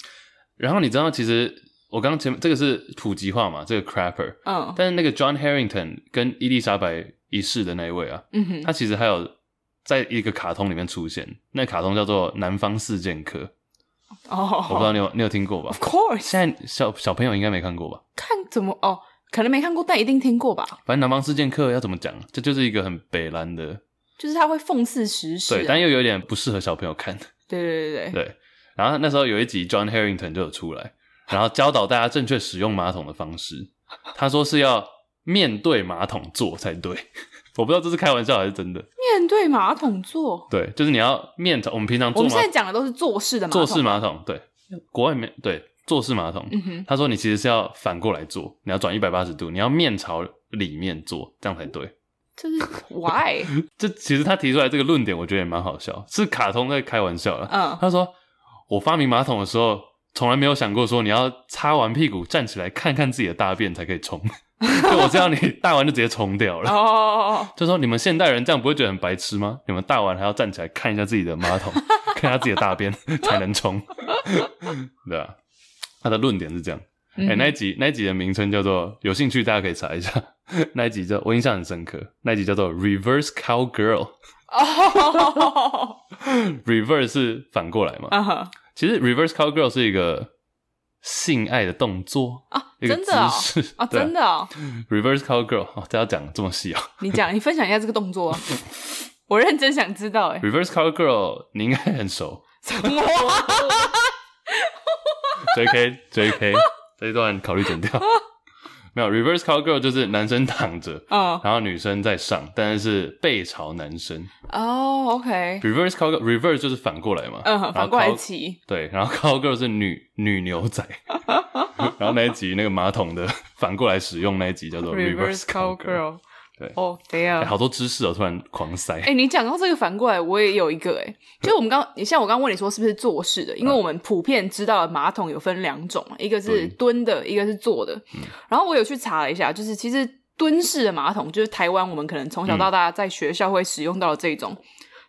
然后你知道，其实我刚刚前面这个是普及化嘛，这个 crapper。嗯。但是那个 John Harrington 跟伊丽莎白一世的那一位啊，嗯哼，他其实还有在一个卡通里面出现，那卡通叫做《南方四剑客》。哦，oh, 我不知道你有你有听过吧？Of course，现在小小朋友应该没看过吧？看怎么哦，可能没看过，但一定听过吧？反正南方四剑客要怎么讲？这就是一个很北蓝的，就是他会讽刺时事，对，但又有点不适合小朋友看。对对对对对。然后那时候有一集 John Harrington 就有出来，然后教导大家正确使用马桶的方式。他说是要面对马桶坐才对。我不知道这是开玩笑还是真的。面对马桶坐，对，就是你要面朝我们平常坐。我们现在讲的都是坐式的马桶。坐式马桶，对，国外面对坐式马桶。嗯哼，他说你其实是要反过来坐，你要转一百八十度，你要面朝里面坐，这样才对。这是 why？<laughs> 这其实他提出来这个论点，我觉得也蛮好笑，是卡通在开玩笑了。嗯，他说我发明马桶的时候，从来没有想过说你要擦完屁股站起来看看自己的大便才可以冲。<laughs> 就我这样，你大完就直接冲掉了。哦，<laughs> 就说你们现代人这样不会觉得很白痴吗？你们大完还要站起来看一下自己的马桶，<laughs> 看一下自己的大便才能冲，对吧？他的论点是这样。哎、那一集那一集的名称叫做，有兴趣大家可以查一下。那一集叫我印象很深刻，那一集叫做 Reverse Cowgirl。哦，Reverse 是反过来嘛？其实 Reverse Cowgirl 是一个。性爱的动作啊，一个姿势啊，真的啊，Reverse Cowgirl 哦，这要讲这么细啊？<laughs> 你讲，你分享一下这个动作啊，<laughs> 我认真想知道哎。Reverse Cowgirl 你应该很熟。JK <laughs> JK 这一段考虑剪掉。没有，reverse cowgirl 就是男生躺着，嗯，然后女生在上，但是是背朝男生。哦，OK。reverse cowgirl，reverse 就是反过来嘛，嗯，反过来骑。对，然后 cowgirl 是女女牛仔，<laughs> 然后那一集那个马桶的反过来使用那一集叫做 reverse cowgirl。对哦，对呀，好多知识哦，突然狂塞。哎，你讲到这个反过来，我也有一个哎，就是我们刚，你像我刚刚问你说是不是坐式的？因为我们普遍知道马桶有分两种，一个是蹲的，一个是坐的。然后我有去查了一下，就是其实蹲式的马桶，就是台湾我们可能从小到大在学校会使用到的这种，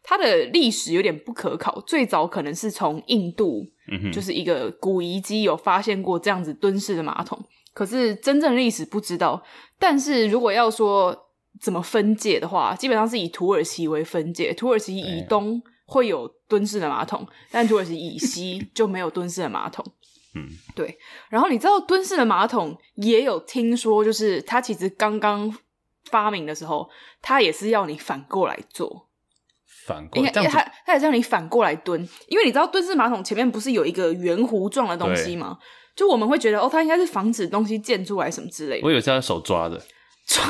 它的历史有点不可考，最早可能是从印度，就是一个古遗迹有发现过这样子蹲式的马桶，可是真正历史不知道。但是如果要说，怎么分界的话，基本上是以土耳其为分界。土耳其以东会有蹲式的马桶，但土耳其以 <laughs> 西就没有蹲式的马桶。嗯，对。然后你知道蹲式的马桶也有听说，就是它其实刚刚发明的时候，它也是要你反过来做。反过来，它它也是让你反过来蹲，因为你知道蹲式马桶前面不是有一个圆弧状的东西吗？就我们会觉得哦，它应该是防止东西溅出来什么之类的。我以为是要手抓的，<laughs> 抓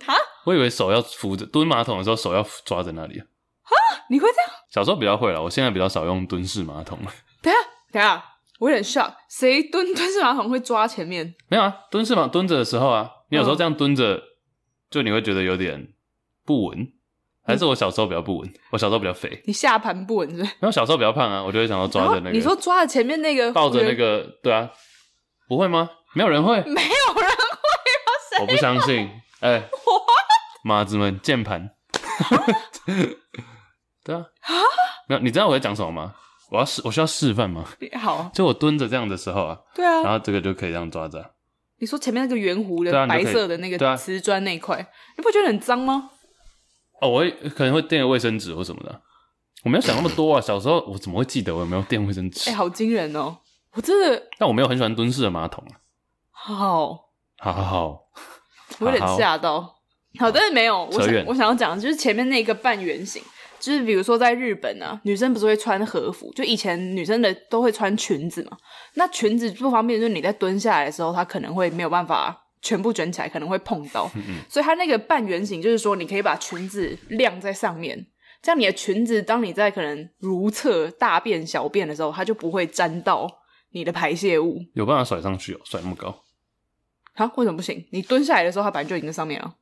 它？我以为手要扶着蹲马桶的时候，手要抓在那里。啊，你会这样？小时候比较会了，我现在比较少用蹲式马桶了。等下，等下，我有点 shock，谁蹲蹲式马桶会抓前面？没有啊，蹲式马桶蹲着的时候啊，你有时候这样蹲着，嗯、就你会觉得有点不稳。还是我小时候比较不稳，我小时候比较肥。你下盘不稳是不是？因为小时候比较胖啊，我就会想要抓着那个。你说抓着前面那个，抱着那个，对啊，不会吗？没有人会，没有人会吗？我不相信。哎、欸，马子们键盘。<laughs> 对啊。啊？没有，你知道我在讲什么吗？我要示，我需要示范吗？好。就我蹲着这样的时候啊。对啊。然后这个就可以这样抓着。你说前面那个圆弧的白色的那个瓷砖那一块，你不觉得很脏吗？哦，我会可能会垫个卫生纸或什么的，我没有想那么多啊。小时候我怎么会记得我有没有垫卫生纸？哎、欸，好惊人哦！我真的，但我没有很喜欢蹲式的马桶啊。好，好好好，我有点吓到。好，但是没有。我想，我想要讲的就是前面那个半圆形，就是比如说在日本啊，女生不是会穿和服，就以前女生的都会穿裙子嘛。那裙子不方便，就是你在蹲下来的时候，它可能会没有办法。全部卷起来可能会碰到，嗯嗯，所以它那个半圆形就是说，你可以把裙子晾在上面，这样你的裙子当你在可能如厕、大便、小便的时候，它就不会沾到你的排泄物。有办法甩上去哦？甩那么高？啊？为什么不行？你蹲下来的时候，它本来就已经在上面了。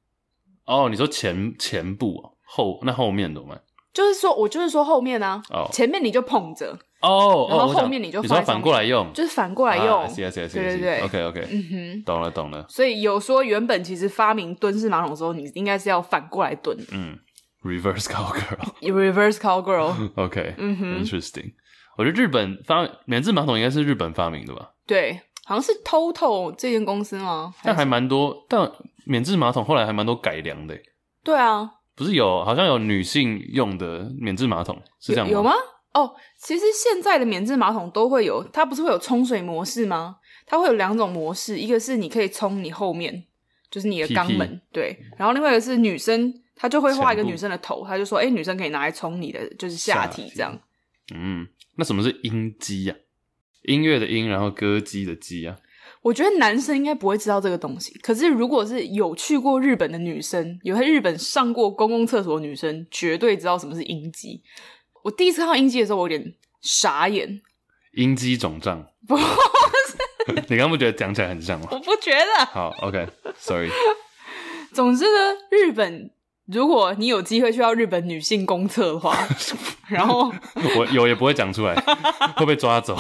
哦，你说前前部啊，后那后面怎么办？就是说我就是说后面啊，哦，前面你就捧着。哦，然后后面你就放反过来用，就是反过来用，对对对，OK OK，嗯哼，懂了懂了。所以有说原本其实发明蹲式马桶的时候，你应该是要反过来蹲，嗯，reverse cowgirl，reverse <laughs> cowgirl，OK，<laughs> 嗯哼，interesting。我觉得日本发免治马桶应该是日本发明的吧？对，好像是 TOTO 这间公司吗？但还蛮多，但免治马桶后来还蛮多改良的。对啊，不是有好像有女性用的免治马桶是这样吗？有吗？哦，其实现在的免治马桶都会有，它不是会有冲水模式吗？它会有两种模式，一个是你可以冲你后面，就是你的肛门，屁屁对，然后另外一个是女生，她就会画一个女生的头，她就说，哎、欸，女生可以拿来冲你的就是下体这样。嗯，那什么是阴机呀？音乐的音，然后歌姬的姬啊？我觉得男生应该不会知道这个东西，可是如果是有去过日本的女生，有在日本上过公共厕所的女生，绝对知道什么是音姬。我第一次看到音姬的时候，我有点傻眼。音机肿胀？不是，你刚刚不觉得讲起来很像吗？我不觉得。好，OK，Sorry。总之呢，日本，如果你有机会去到日本女性公厕的话，<laughs> 然后我有也不会讲出来，会被抓走。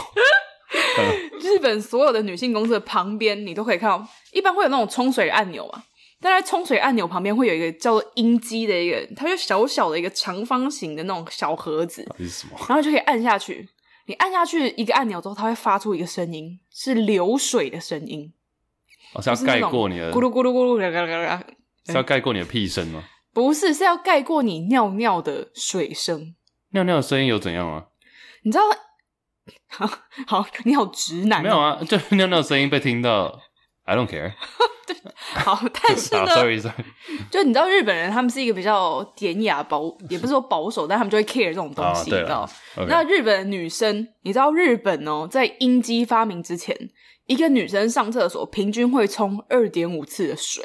<laughs> 日本所有的女性公厕旁边，你都可以看到，一般会有那种冲水按钮嘛。但在冲水按钮旁边会有一个叫做音机的一个，它就小小的一个长方形的那种小盒子，是什么？然后就可以按下去。你按下去一个按钮之后，它会发出一个声音，是流水的声音。哦，是要盖过你的咕噜咕噜咕噜嘎嘎嘎嘎，是要盖过你的屁声吗？不是，是要盖过你尿尿的水声。尿尿的声音有怎样吗？你知道？好，<laughs> 好，你好直男。没有啊，就尿尿的声音被听到。I don't care。<laughs> 对，好，<laughs> 但是呢，sorry sorry，就你知道日本人他们是一个比较典雅保，也不是说保守，但他们就会 care 这种东西，你知道？那日本的女生，你知道日本哦，在音机发明之前，一个女生上厕所平均会冲二点五次的水，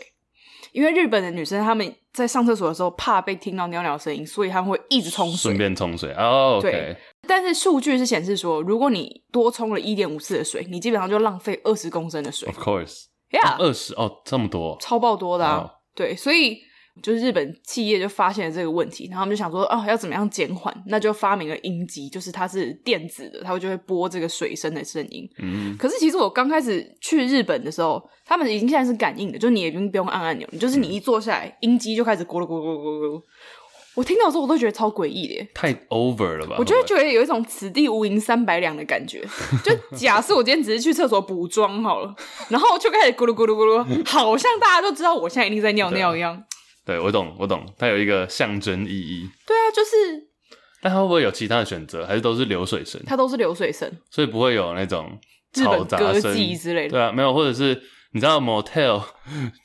因为日本的女生她们在上厕所的时候怕被听到尿尿声音，所以他们会一直冲水，顺便冲水哦。对，但是数据是显示说，如果你多冲了一点五次的水，你基本上就浪费二十公升的水。Of course，yeah，二十哦，这么多，超爆多的啊！Oh. 对，所以就是日本企业就发现了这个问题，然后他们就想说，哦，要怎么样减缓？那就发明了音机，就是它是电子的，它会就会播这个水声的声音。嗯，可是其实我刚开始去日本的时候，他们已经现在是感应的，就你已经不用按按钮，就是你一坐下来，音机就开始咕噜咕噜咕噜咕噜。我听到之后，我都觉得超诡异的耶，太 over 了吧？我就会觉得有一种此地无银三百两的感觉。<laughs> 就假设我今天只是去厕所补妆好了，<laughs> 然后就开始咕噜咕噜咕噜，好像大家都知道我现在一定在尿尿一样。<laughs> 对，我懂，我懂，它有一个象征意义。对啊，就是。但它会不会有其他的选择？还是都是流水声？它都是流水声，所以不会有那种嘈杂声之类的。对啊，没有，或者是你知道 motel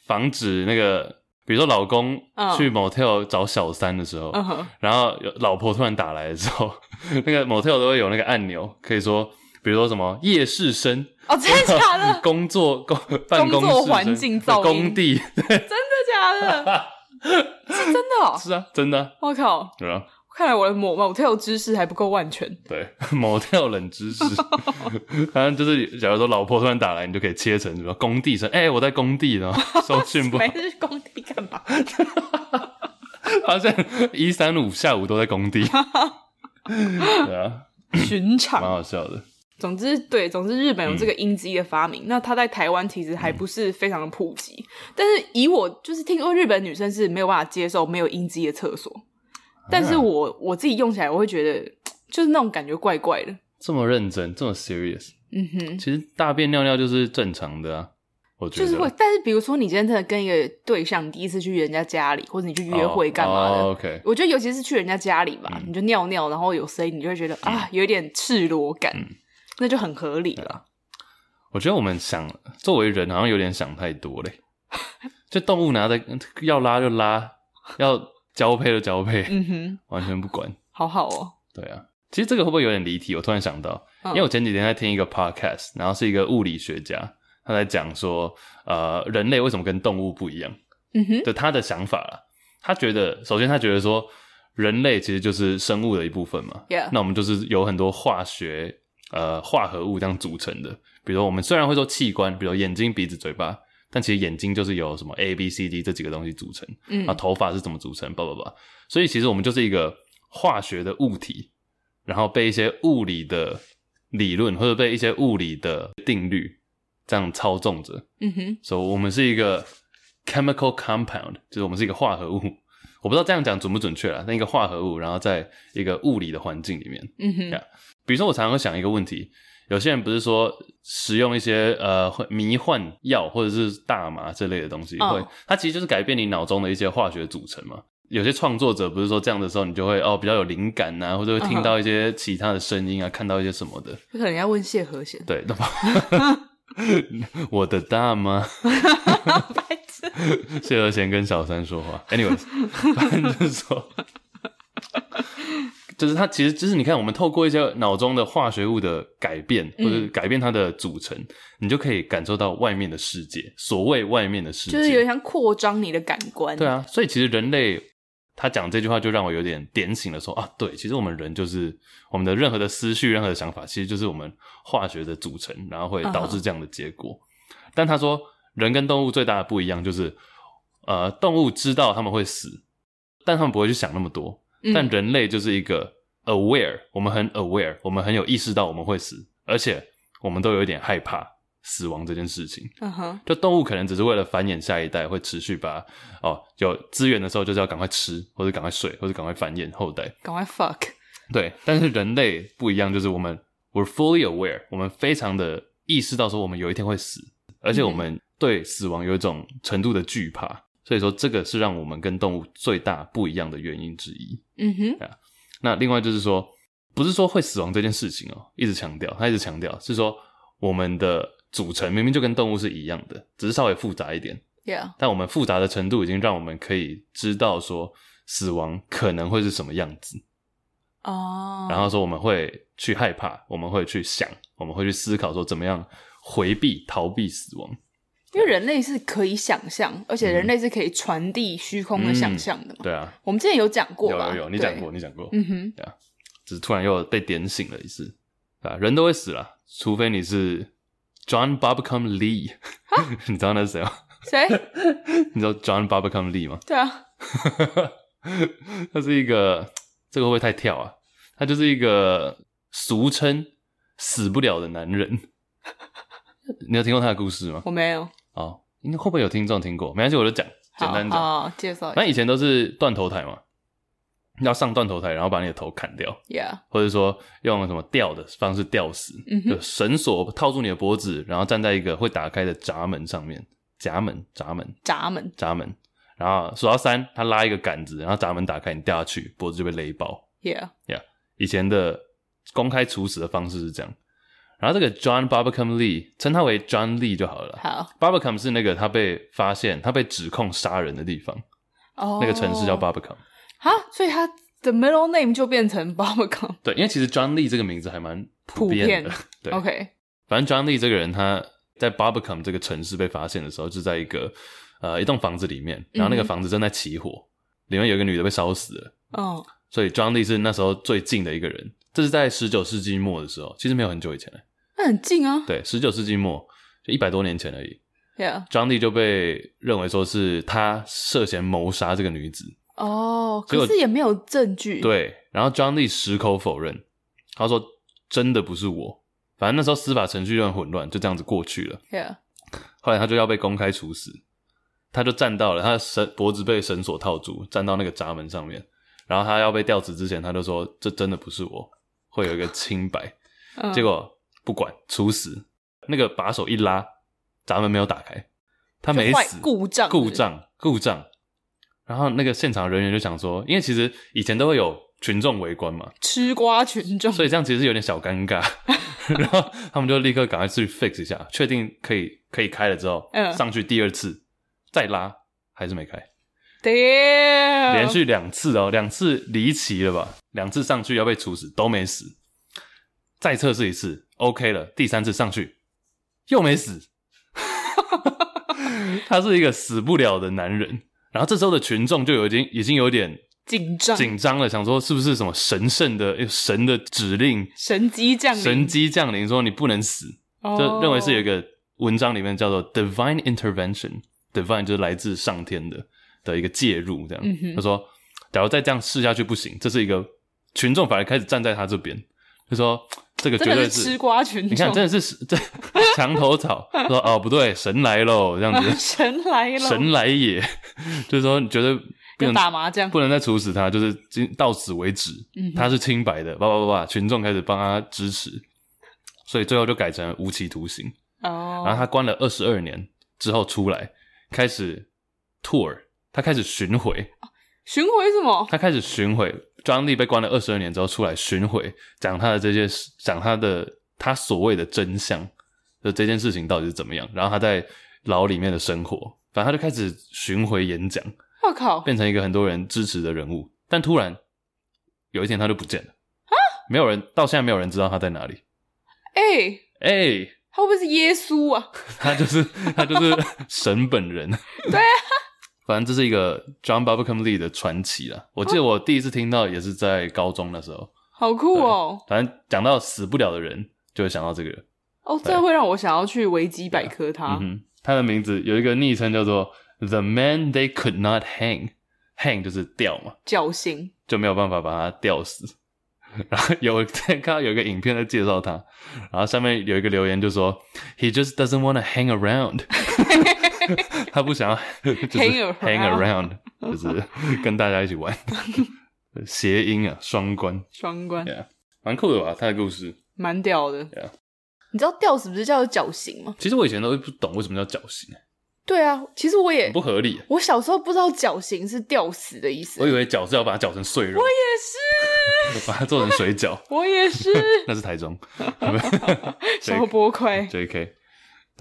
防止那个。比如说老公去 motel 找小三的时候，嗯、然后老婆突然打来的时候，<laughs> 那个 motel 都会有那个按钮，可以说，比如说什么夜市声哦，真的假的？<laughs> 工作工办公室环境噪音，工地，真的假的？<laughs> 是真的哦，是啊，真的。我靠，对啊。看来我的 motel 知识还不够万全。对，<laughs> motel 冷知识，<laughs> 反正就是，假如说老婆突然打来，你就可以切成什么工地声。哎、欸，我在工地呢，<laughs> 收讯不好。没事，工地干嘛？发现一三五下午都在工地。对啊，寻常，蛮好笑的。总之，对，总之日本有这个音机的发明，嗯、那它在台湾其实还不是非常的普及。嗯、但是以我就是听说，日本女生是没有办法接受没有音机的厕所。但是我我自己用起来，我会觉得 <tsk> 就是那种感觉怪怪的。这么认真，这么 serious。嗯哼，其实大便尿尿就是正常的啊，我觉得。就是会，但是比如说你今天真的跟一个对象第一次去人家家里，或者你去约会干嘛的？Oh, oh, OK。我觉得尤其是去人家家里吧，嗯、你就尿尿，然后有声音，你就会觉得、嗯、啊，有一点赤裸感，嗯、那就很合理了。我觉得我们想作为人，好像有点想太多嘞。<laughs> 就动物拿的要拉就拉，要。交配就交配，嗯哼，完全不管，好好哦。对啊，其实这个会不会有点离题？我突然想到，因为我前几天在听一个 podcast，然后是一个物理学家，他在讲说，呃，人类为什么跟动物不一样？嗯哼，就他的想法啦。他觉得，首先他觉得说，人类其实就是生物的一部分嘛。那我们就是有很多化学呃化合物这样组成的。比如说，我们虽然会说器官，比如眼睛、鼻子、嘴巴。但其实眼睛就是由什么 A、B、C、D 这几个东西组成，嗯，啊，头发是怎么组成？叭叭叭，所以其实我们就是一个化学的物体，然后被一些物理的理论或者被一些物理的定律这样操纵着，嗯哼，所以我们是一个 chemical compound，就是我们是一个化合物。我不知道这样讲准不准确啦，那一个化合物，然后在一个物理的环境里面，嗯哼，yeah. 比如说我常常会想一个问题。有些人不是说使用一些呃迷幻药或者是大麻这类的东西，oh. 会它其实就是改变你脑中的一些化学组成嘛。有些创作者不是说这样的时候，你就会哦比较有灵感呐、啊，或者会听到一些其他的声音啊，uh. 看到一些什么的。就可能要问谢和弦。对，那么 <laughs> 我的大妈，<laughs> 谢和弦跟小三说话。Anyways，反正就是说。就是它，其实就是你看，我们透过一些脑中的化学物的改变，或者改变它的组成，嗯、你就可以感受到外面的世界。所谓外面的世界，就是有点像扩张你的感官。对啊，所以其实人类他讲这句话，就让我有点点醒了说，说啊，对，其实我们人就是我们的任何的思绪、任何的想法，其实就是我们化学的组成，然后会导致这样的结果。Uh huh. 但他说，人跟动物最大的不一样就是，呃，动物知道他们会死，但他们不会去想那么多。但人类就是一个 aware，我们很 aware，我们很有意识到我们会死，而且我们都有一点害怕死亡这件事情。嗯哼、uh，huh. 就动物可能只是为了繁衍下一代，会持续把哦有资源的时候就是要赶快吃，或者赶快睡，或者赶快繁衍后代，赶快 fuck。对，但是人类不一样，就是我们 we're fully aware，我们非常的意识到说我们有一天会死，而且我们对死亡有一种程度的惧怕。所以说，这个是让我们跟动物最大不一样的原因之一。嗯哼，啊，那另外就是说，不是说会死亡这件事情哦，一直强调，他一直强调是说，我们的组成明明就跟动物是一样的，只是稍微复杂一点。Yeah，但我们复杂的程度已经让我们可以知道说，死亡可能会是什么样子。哦，oh. 然后说我们会去害怕，我们会去想，我们会去思考说怎么样回避、逃避死亡。因为人类是可以想象，而且人类是可以传递虚空的想象的嘛、嗯。对啊，我们之前有讲过吧？有有有，你讲过，你讲过。嗯哼，对啊，只是突然又被点醒了一次。啊，人都会死了，除非你是 John Barbecue Lee，哈 <laughs> 你知道那是谁吗？<laughs> 谁？<laughs> 你知道 John Barbecue Lee 吗？对啊，他是一个，这个会不会太跳啊？他就是一个俗称死不了的男人。你有听过他的故事吗？我没有。哦，应该会不会有听众听过？没关系，我就讲，简单讲。哦，介绍。那以前都是断头台嘛，要上断头台，然后把你的头砍掉。Yeah。或者说用什么吊的方式吊死，嗯，就绳索套住你的脖子，然后站在一个会打开的闸门上面，闸门，闸门，闸门，闸门，然后数到三，他拉一个杆子，然后闸门打开，你掉下去，脖子就被勒爆。Yeah。Yeah。以前的公开处死的方式是这样。然后这个 John Barbacum Lee 称他为 John Lee 就好了。好，Barbacum 是那个他被发现、他被指控杀人的地方。哦，那个城市叫 Barbacum。哈，所以他的 middle name 就变成 <laughs> Barbacum。对，因为其实 John Lee 这个名字还蛮普遍的。遍 <laughs> 对，OK。反正 John Lee 这个人，他在 Barbacum 这个城市被发现的时候，就在一个呃一栋房子里面，然后那个房子正在起火，嗯、里面有一个女的被烧死了。哦，所以 John Lee 是那时候最近的一个人。这是在十九世纪末的时候，其实没有很久以前。那很近啊。对，十九世纪末就一百多年前而已。Yeah. John Lee 就被认为说是他涉嫌谋杀这个女子。哦，可是也没有证据。对，然后 John Lee 矢口否认，他说真的不是我。反正那时候司法程序就很混乱，就这样子过去了。Yeah. 后来他就要被公开处死，他就站到了，他的绳脖子被绳索套住，站到那个闸门上面。然后他要被吊死之前，他就说这真的不是我。会有一个清白，<laughs> 嗯、结果不管处死，那个把手一拉，闸门没有打开，他没死，故障故障故障。然后那个现场人员就想说，因为其实以前都会有群众围观嘛，吃瓜群众，所以这样其实有点小尴尬。<laughs> 然后他们就立刻赶快去 fix 一下，确定可以可以开了之后，嗯、上去第二次再拉还是没开。Damn. 连续两次哦，两次离奇了吧？两次上去要被处死都没死，再测试一次，OK 了。第三次上去又没死，<laughs> 他是一个死不了的男人。然后这时候的群众就有已经已经有点紧张紧张了，想说是不是什么神圣的神的指令，神机降临，神机降临，说你不能死，oh. 就认为是有一个文章里面叫做 divine intervention，divine 就是来自上天的。的一个介入，这样、嗯、他说：“假如再这样试下去不行，这是一个群众反而开始站在他这边，就说这个绝对是吃瓜群众，你看真的是这墙头草。说哦不对，神来喽，这样子，<laughs> 神来了，神来也，<laughs> 就是说你觉得不能打麻将，不能再处死他，就是今到此为止，嗯、他是清白的，叭叭叭叭，群众开始帮他支持，所以最后就改成无期徒刑。哦，然后他关了二十二年之后出来，开始 tour。”他开始巡回，巡回什么？他开始巡回。John Lee 被关了二十二年之后出来巡回，讲他的这些事，讲他的他所谓的真相，就这件事情到底是怎么样。然后他在牢里面的生活，反正他就开始巡回演讲。我靠，变成一个很多人支持的人物。但突然有一天他就不见了啊！没有人到现在没有人知道他在哪里。哎哎、欸，欸、他会不会是耶稣啊？他就是他就是神本人。<laughs> 对啊。<laughs> 反正这是一个 John Barbacum Lee 的传奇啦。我记得我第一次听到也是在高中的时候，好酷哦。反正讲到死不了的人，就会想到这个。哦，这会让我想要去维基百科他。嗯，他的名字有一个昵称叫做 The Man They Could Not Hang，Hang 就是吊嘛，绞刑，就没有办法把他吊死。<laughs> 然后有在看到有一个影片在介绍他，然后上面有一个留言就说 He just doesn't want to hang around。<laughs> <laughs> 他不想要，<laughs> 就是 hang around，就是跟大家一起玩，<laughs> 谐音啊，双关，双关，蛮、yeah, 酷的吧？他的故事蛮屌的。Yeah. 你知道吊死不是叫做绞刑吗？其实我以前都不懂为什么叫绞刑。对啊，其实我也不合理。我小时候不知道绞刑是吊死的意思，我以为绞是要把它绞成碎肉。我也是，把它做成水饺。我也是，那是台中小波块 JK。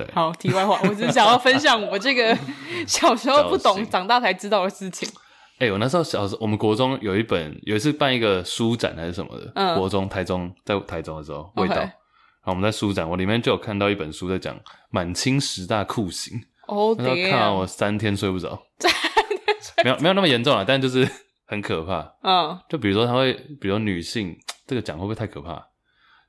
对好，题外话，我只是想要分享我这个 <laughs> 小时候不懂，长大才知道的事情。哎、欸，我那时候小时候，我们国中有一本，有一次办一个书展还是什么的，嗯、国中、台中，在台中的时候，味道。然后我们在书展，我里面就有看到一本书在讲满清十大酷刑。哦，那时候看完我三天睡不着，没有没有那么严重啊，但就是很可怕。嗯，就比如说他会，比如说女性，这个讲会不会太可怕？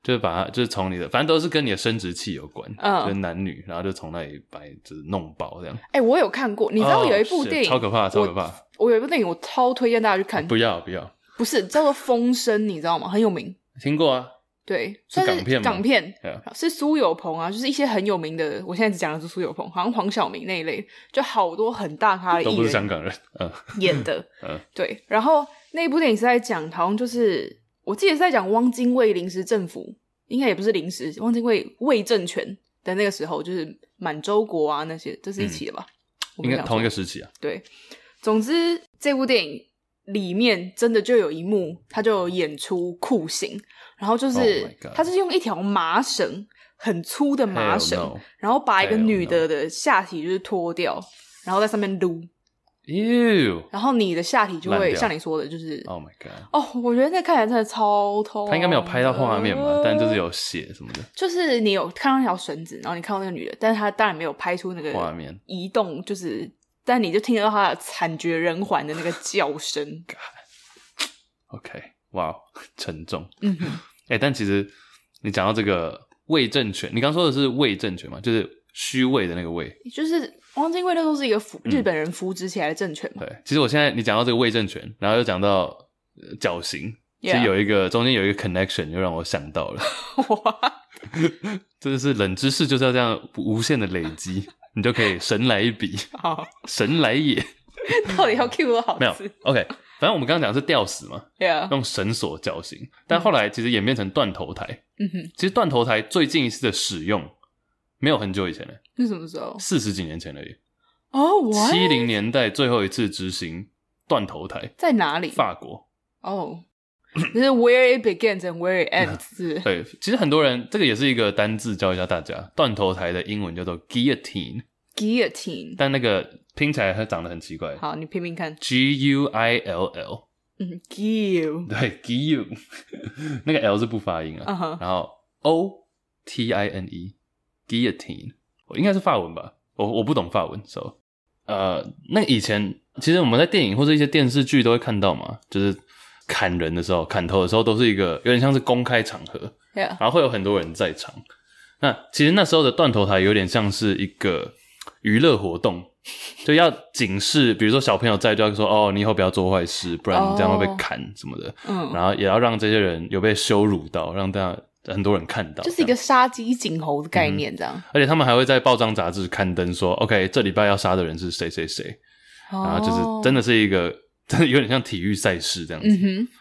就是把它，就是从你的，反正都是跟你的生殖器有关，嗯，跟男女，然后就从那里把就是弄爆这样。哎、欸，我有看过，你知道有一部电影、哦、超可怕，超可怕我。我有一部电影，我超推荐大家去看。不要不要，不是叫做《风声》，你知道吗？很有名。听过啊？对，是港片吗？港片，是苏有朋啊，就是一些很有名的。我现在只讲的是苏有朋，好像黄晓明那一类，就好多很大咖的，都不是香港人，嗯，演的，<laughs> 嗯，对。然后那一部电影是在讲，好像就是。我记得是在讲汪精卫临时政府，应该也不是临时，汪精卫魏政权的那个时候，就是满洲国啊那些，这是一起的吧？嗯、应该同一个时期啊。对，总之这部电影里面真的就有一幕，他就演出酷刑，然后就是他、oh、是用一条麻绳很粗的麻绳，no. 然后把一个女的的下体就是脱掉然后在上面撸。哟，然后你的下体就会像你说的，就是，Oh my god！哦，我觉得那看起来真的超痛。他应该没有拍到画面吧，但就是有血什么的。就是你有看到那条绳子，然后你看到那个女的，但是他当然没有拍出那个画面移动，就是，但你就听得到她的惨绝人寰的那个叫声。<laughs> OK，哇、<laughs> 沉重。嗯哼，哎、欸，但其实你讲到这个伪政权，你刚说的是伪政权嘛？就是虚伪的那个伪，就是。汪精卫那都是一个扶日本人扶植起来的政权嘛、嗯？对，其实我现在你讲到这个伪政权，然后又讲到绞刑，其实有一个中间有一个 connection，又让我想到了，哇，这就是冷知识，就是要这样无限的累积，<laughs> 你就可以神来一笔，好，神来也，<laughs> 到底要 Q 多少次？没有，OK，反正我们刚刚讲的是吊死嘛.用绳索绞刑，但后来其实演变成断头台，嗯哼，其实断头台最近一次的使用。没有很久以前了，是什么时候？四十几年前而已。哦，七零年代最后一次执行断头台在哪里？法国。哦，就是 where it begins and where it ends。<laughs> 对，其实很多人这个也是一个单字，教一下大家。断头台的英文叫做 guillotine。guillotine，但那个拼起来它长得很奇怪。好，你拼拼看。G U I L L。嗯，gill。对，gill。<laughs> 那个 L 是不发音啊。Uh. 然后 O T I N E。Guillotine，我应该是法文吧，我我不懂法文，so，呃，那以前其实我们在电影或者一些电视剧都会看到嘛，就是砍人的时候、砍头的时候，都是一个有点像是公开场合.然后会有很多人在场。那其实那时候的断头台有点像是一个娱乐活动，就要警示，比如说小朋友在就要说哦，你以后不要做坏事，不然你这样会被砍什么的，嗯、oh.，然后也要让这些人有被羞辱到，让大家。很多人看到，就是一个杀鸡儆猴的概念，这样、嗯。而且他们还会在报章杂志刊登说：“OK，这礼拜要杀的人是谁谁谁。”然后就是真的是一个，<laughs> 真的有点像体育赛事这样子。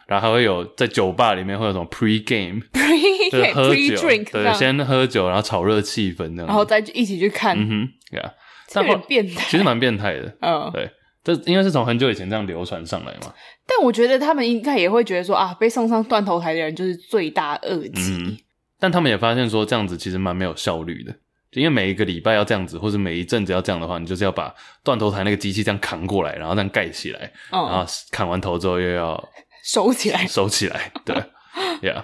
然后还会有在酒吧里面会有什么 pre game，pre <laughs> 就是喝酒，pre drink，对，先喝酒，然后炒热气氛这样。然后再一起去看。嗯哼，对啊。这有点变态，其实蛮变态的。嗯，对，这因为是从很久以前这样流传上来嘛。但我觉得他们应该也会觉得说啊，被送上断头台的人就是罪大恶极。嗯，但他们也发现说这样子其实蛮没有效率的，就因为每一个礼拜要这样子，或者每一阵子要这样的话，你就是要把断头台那个机器这样扛过来，然后这样盖起来，嗯，然后砍完头之后又要 <laughs> 收起来，收起来，对，Yeah。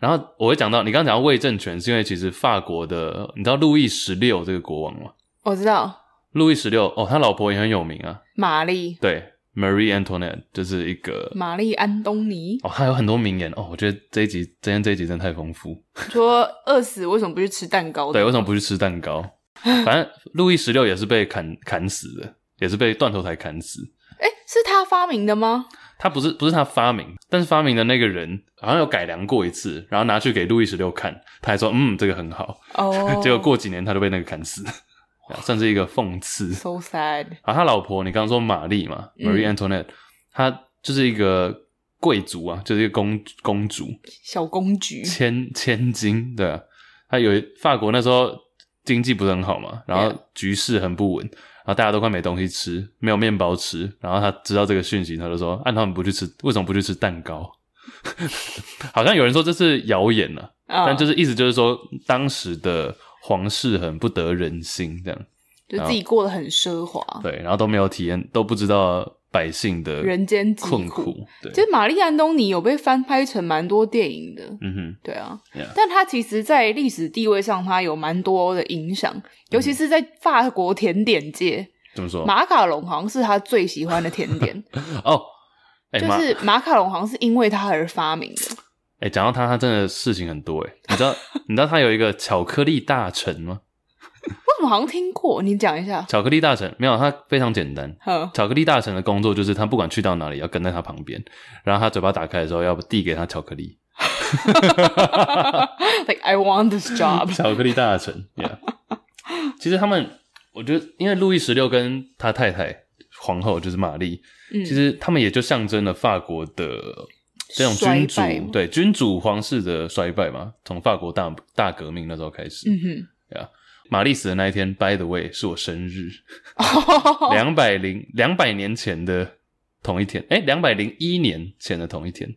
然后我会讲到，你刚刚讲到魏政权，是因为其实法国的，你知道路易十六这个国王吗？我知道，路易十六哦，他老婆也很有名啊，玛丽，对。Marie Antoinette 就是一个玛丽安东尼哦，他有很多名言哦。我觉得这一集今天这一集真的太丰富。说饿死为什么不去吃蛋糕？对，为什么不去吃蛋糕？<laughs> 反正路易十六也是被砍砍死的，也是被断头台砍死。诶，是他发明的吗？他不是，不是他发明，但是发明的那个人好像有改良过一次，然后拿去给路易十六看，他还说嗯，这个很好。哦，<laughs> 结果过几年他就被那个砍死。算是一个讽刺，so sad。啊，他老婆，你刚刚说玛丽嘛，Marie Antoinette，她、嗯、就是一个贵族啊，就是一个公公主，小公举，千千金，对啊。她有法国那时候经济不是很好嘛，然后局势很不稳，然后大家都快没东西吃，没有面包吃，然后他知道这个讯息，他就说：“按他们不去吃，为什么不去吃蛋糕？” <laughs> 好像有人说这是谣言呢、啊，oh. 但就是意思就是说当时的。皇室很不得人心，这样就自己过得很奢华，对，然后都没有体验，都不知道百姓的人间困苦。对，其实玛丽安东尼有被翻拍成蛮多电影的，嗯哼，对啊，yeah. 但他其实，在历史地位上，他有蛮多的影响，尤其是在法国甜点界。怎么说？马卡龙好像是他最喜欢的甜点 <laughs> 哦，欸、就是马卡龙好像是因为他而发明的。哎、欸，讲到他，他真的事情很多哎。你知道，你知道他有一个巧克力大臣吗？<laughs> 我怎么好像听过？你讲一下。巧克力大臣没有，他非常简单。巧克力大臣的工作就是他不管去到哪里，要跟在他旁边，然后他嘴巴打开的时候要递给他巧克力。<laughs> Like I want this job。<laughs> 巧克力大臣，Yeah。其实他们，我觉得，因为路易十六跟他太太皇后就是玛丽、嗯，其实他们也就象征了法国的。这种君主对君主皇室的衰败嘛，从法国大大革命那时候开始。嗯哼，对啊，玛丽死的那一天，by the way，是我生日，两百零两百年前的同一天，诶两百零一年前的同一天，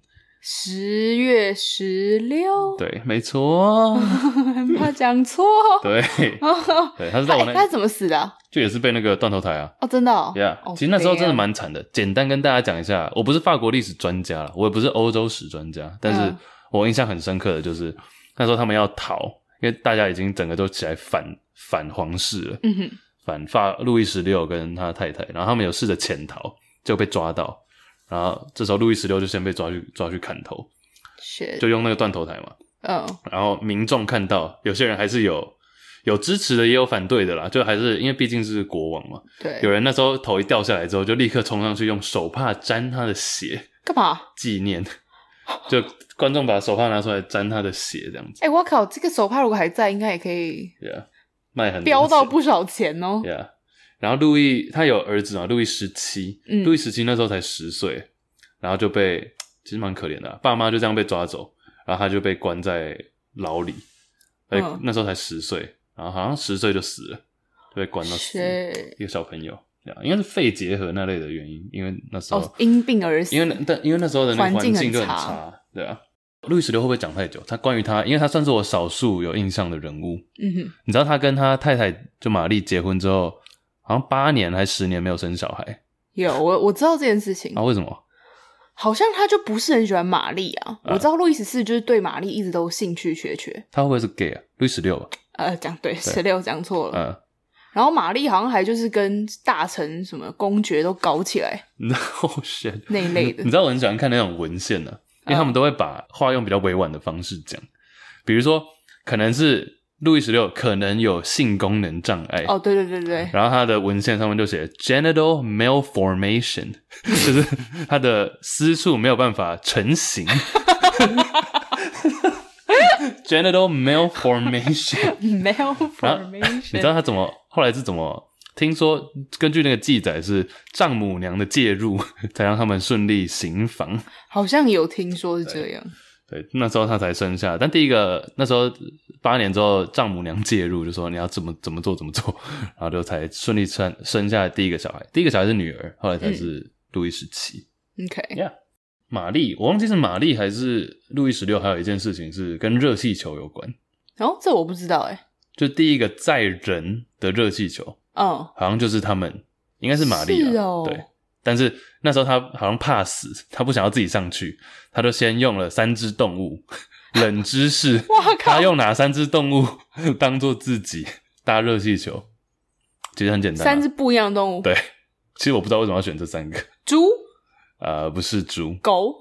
十月十六，对，没错，<laughs> 很怕讲错，<laughs> 对，<laughs> 对，他是在我那，他是怎么死的？就也是被那个断头台啊，哦，真的，Yeah，其实那时候真的蛮惨的。简单跟大家讲一下，我不是法国历史专家了，我也不是欧洲史专家，但是我印象很深刻的就是那时候他们要逃，因为大家已经整个都起来反反皇室了，嗯哼，反法路易十六跟他太太，然后他们有试着潜逃，就被抓到。然后这时候路易十六就先被抓去抓去砍头，是就用那个断头台嘛。嗯。然后民众看到有些人还是有有支持的，也有反对的啦。就还是因为毕竟是国王嘛。对。有人那时候头一掉下来之后，就立刻冲上去用手帕沾他的血。干嘛？纪念。就观众把手帕拿出来沾他的血，这样子。哎、欸，我靠！这个手帕如果还在，应该也可以。Yeah, 卖很飙到不少钱哦。Yeah. 然后路易他有儿子嘛？路易十七，嗯，路易十七那时候才十岁，然后就被其实蛮可怜的啊，爸妈就这样被抓走，然后他就被关在牢里，哎，那时候才十岁，然后好像十岁就死了，就被关到死，一个小朋友，应该是肺结核那类的原因，因为那时候哦，因病而死，因为但因为那时候的那环境就很差，对啊。路易十六会不会讲太久？他关于他，因为他算是我少数有印象的人物，嗯哼，你知道他跟他太太就玛丽结婚之后。好像八年还十年没有生小孩，有我我知道这件事情啊？为什么？好像他就不是很喜欢玛丽啊。我知道路易十四就是对玛丽一直都兴趣缺缺。他会不会是 gay 啊？路易十六吧？呃，讲对，十六讲错了。嗯。然后玛丽好像还就是跟大臣什么公爵都搞起来，<laughs> no shit 那一类的。你知道我很喜欢看那种文献呢，因为他们都会把话用比较委婉的方式讲，比如说可能是。路易十六可能有性功能障碍哦，对对对对，然后他的文献上面就写 genital malformation，<laughs> 就是他的私处没有办法成型。genital malformation，malformation，<laughs> 你知道他怎么后来是怎么？听说根据那个记载是丈母娘的介入 <laughs> 才让他们顺利行房，好像有听说是这样。对，那时候他才生下，但第一个那时候八年之后，丈母娘介入，就说你要怎么怎么做怎么做，<laughs> 然后就才顺利生生下第一个小孩。第一个小孩是女儿，后来才是路易十七。OK，Yeah，玛丽，我忘记是玛丽还是路易十六，还有一件事情是跟热气球有关。哦，这我不知道哎。就第一个载人的热气球，嗯，oh. 好像就是他们，应该是玛丽啊，是哦，对。但是那时候他好像怕死，<laughs> 他不想要自己上去，他就先用了三只动物，<laughs> 冷知识，<laughs> 哇，他用哪三只动物当做自己搭热气球？其实很简单，三只不一样的动物。对，其实我不知道为什么要选这三个。猪？呃，不是猪。狗？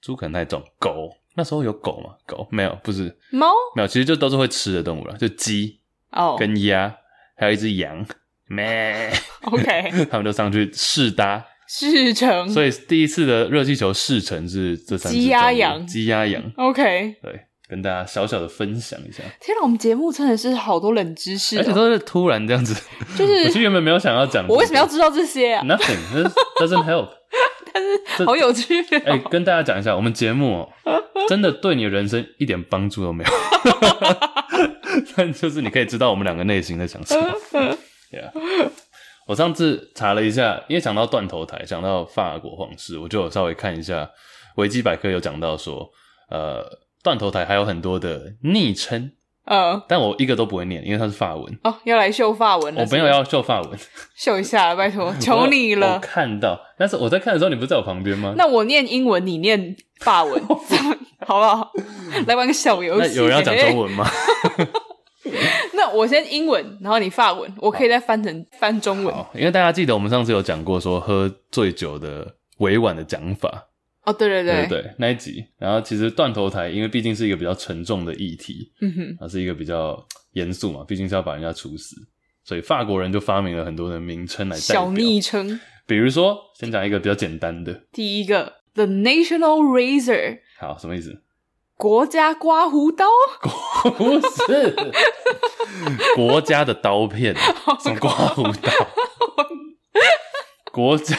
猪可能太重。狗？那时候有狗吗？狗没有，不是。猫？没有，其实就都是会吃的动物了，就鸡哦，跟鸭，还有一只羊。咩？OK，他们就上去试搭。试乘，所以第一次的热气球试乘是这三只鸡鸭羊，鸡鸭羊。OK，对，跟大家小小的分享一下。天哪，我们节目真的是好多冷知识，而且都是突然这样子。就是我其实原本没有想要讲，我为什么要知道这些啊？Nothing doesn't help，<laughs> 但是好有趣。哎，跟大家讲一下，我们节目真的对你的人生一点帮助都没有，<laughs> 但就是你可以知道我们两个内心在想什么。<laughs> Yeah。我上次查了一下，因为讲到断头台，讲到法国皇室，我就有稍微看一下维基百科有讲到说，呃，断头台还有很多的昵称，呃，但我一个都不会念，因为它是法文。哦，要来秀法文了？我没有要秀法文，<laughs> 秀一下，拜托，求你了我。我看到，但是我在看的时候，你不是在我旁边吗？那我念英文，你念法文，<laughs> 好不好？来玩个小游戏。有人要讲中文吗？<laughs> <laughs> 那我先英文，然后你法文，我可以再翻成翻中文。因为大家记得我们上次有讲过说喝醉酒的委婉的讲法。哦，对对对，对对那一集。然后其实断头台，因为毕竟是一个比较沉重的议题，嗯哼，它是一个比较严肃嘛，毕竟是要把人家处死，所以法国人就发明了很多的名称来代表。小昵称，比如说先讲一个比较简单的，第一个 The National Razor，好，什么意思？国家刮胡刀？<laughs> 不是，国家的刀片，<laughs> 什么刮胡刀？国家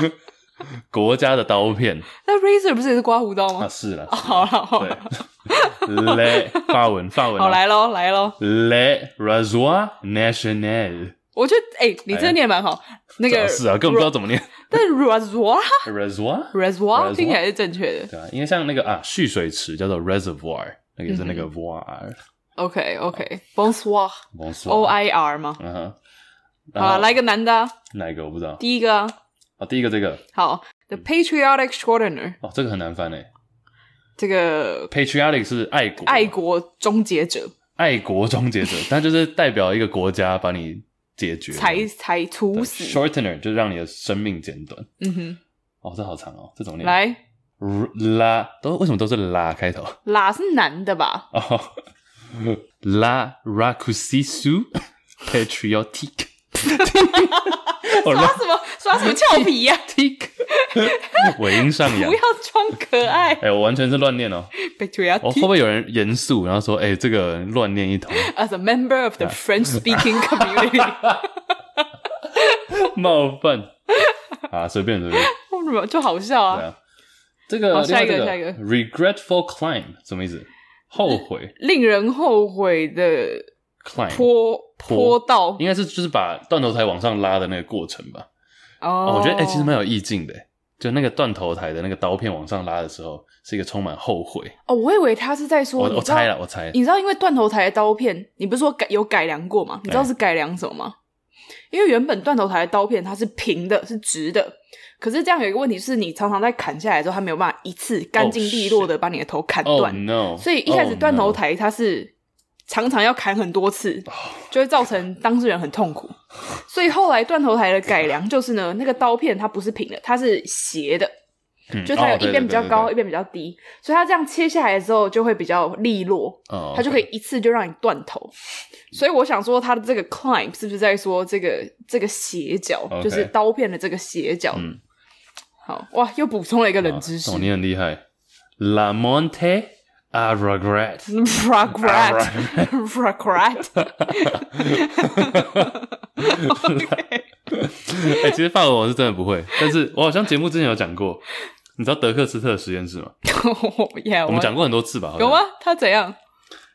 的，<laughs> 国家的刀片。那 razor 不是也是刮胡刀吗？啊，是了。好了，好了。Le 法文，法文。好，来喽，来喽。Le rasoir national，我觉得哎、欸，你这念蛮好。那个是啊，根本不知道怎么念。<laughs> 但 reservoir，reservoir，reservoir 听起来是正确的。对啊，因为像那个啊，蓄水池叫做 reservoir，那个是那个 voir。OK，OK，Bonsoir，Bonsoir，O I R 吗？嗯哼。好，来个男的。哪一个我不知道。第一个啊。啊，第一个这个。好，The Patriotic Shortener。哦，这个很难翻诶。这个 Patriotic 是爱国，爱国终结者。爱国终结者，但就是代表一个国家把你解决，才才处死。Shortener 就是让你的生命减短。嗯哼，哦，这好长哦，这种念来拉都为什么都是拉开头？拉是男的吧？哦，<laughs> 拉 Rakusisu Patriotic。<laughs> 刷什么刷什么俏皮呀？Tic，尾音上扬，不要装可爱。哎，我完全是乱念哦。我会不会有人严肃，然后说：“哎，这个乱念一通。” As a member of the French-speaking community，<laughs> 冒犯啊，随便随便，就好笑啊。这个下一个下一个，regretful climb 什么意思？后悔，令人后悔的 climb 坡坡道，应该是就是把断头台往上拉的那个过程吧。哦，我觉得哎，其实蛮有意境的。就那个断头台的那个刀片往上拉的时候，是一个充满后悔。哦，我以为他是在说，我猜了，我猜。你知道，因为断头台的刀片，你不是说改有改良过吗？你知道是改良什么吗？因为原本断头台的刀片它是平的，是直的。可是这样有一个问题是，你常常在砍下来之后，它没有办法一次干净利落的把你的头砍断。Oh no！所以一开始断头台它是。常常要砍很多次，就会造成当事人很痛苦。所以后来断头台的改良就是呢，那个刀片它不是平的，它是斜的，嗯、就它有一边比较高，一边比较低，所以它这样切下来之后就会比较利落，哦、它就可以一次就让你断头。所以我想说，它的这个 climb 是不是在说这个这个斜角，哦、就是刀片的这个斜角？嗯，好哇，又补充了一个冷知识。哦，你很厉害，La Monte。啊，regret，regret，regret。<laughs> <laughs> 哎，其实法文我是真的不会，但是我好像节目之前有讲过。你知道德克斯特实验室吗？<laughs> 我们讲过很多次吧？有吗？他怎样？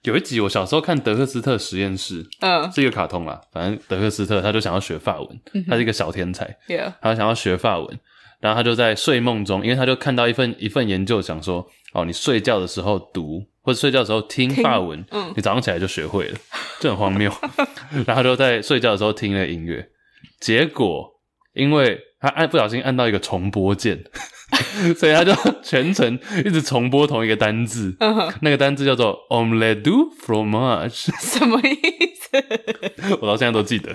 有一集我小时候看德克斯特实验室，嗯，是一个卡通啦。反正德克斯特他就想要学法文，他是一个小天才，他想要学法文，然后他就在睡梦中，因为他就看到一份一份研究，想说。哦，你睡觉的时候读，或者睡觉的时候听法文，嗯，你早上起来就学会了，就很荒谬。<laughs> 然后就在睡觉的时候听那个音乐，结果因为他按不小心按到一个重播键，<laughs> 所以他就 <laughs> 全程一直重播同一个单字，嗯、那个单字叫做 omelette du fromage，什么意思？我到现在都记得。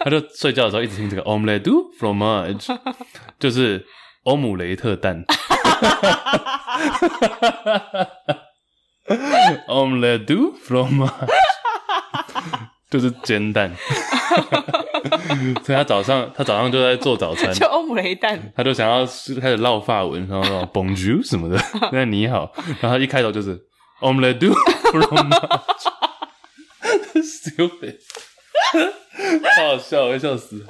他就睡觉的时候一直听这个 omelette du fromage，就是欧姆雷特蛋。<laughs> Omelette du fromage <laughs> 就是煎蛋，<laughs> 所以他早上他早上就在做早餐，就欧姆雷蛋，他就想要开始唠法文，然后说 Bonjour 什么的，那你好，然后他一开头就是 Omelette du fromage，stupid，好好笑，我会笑死。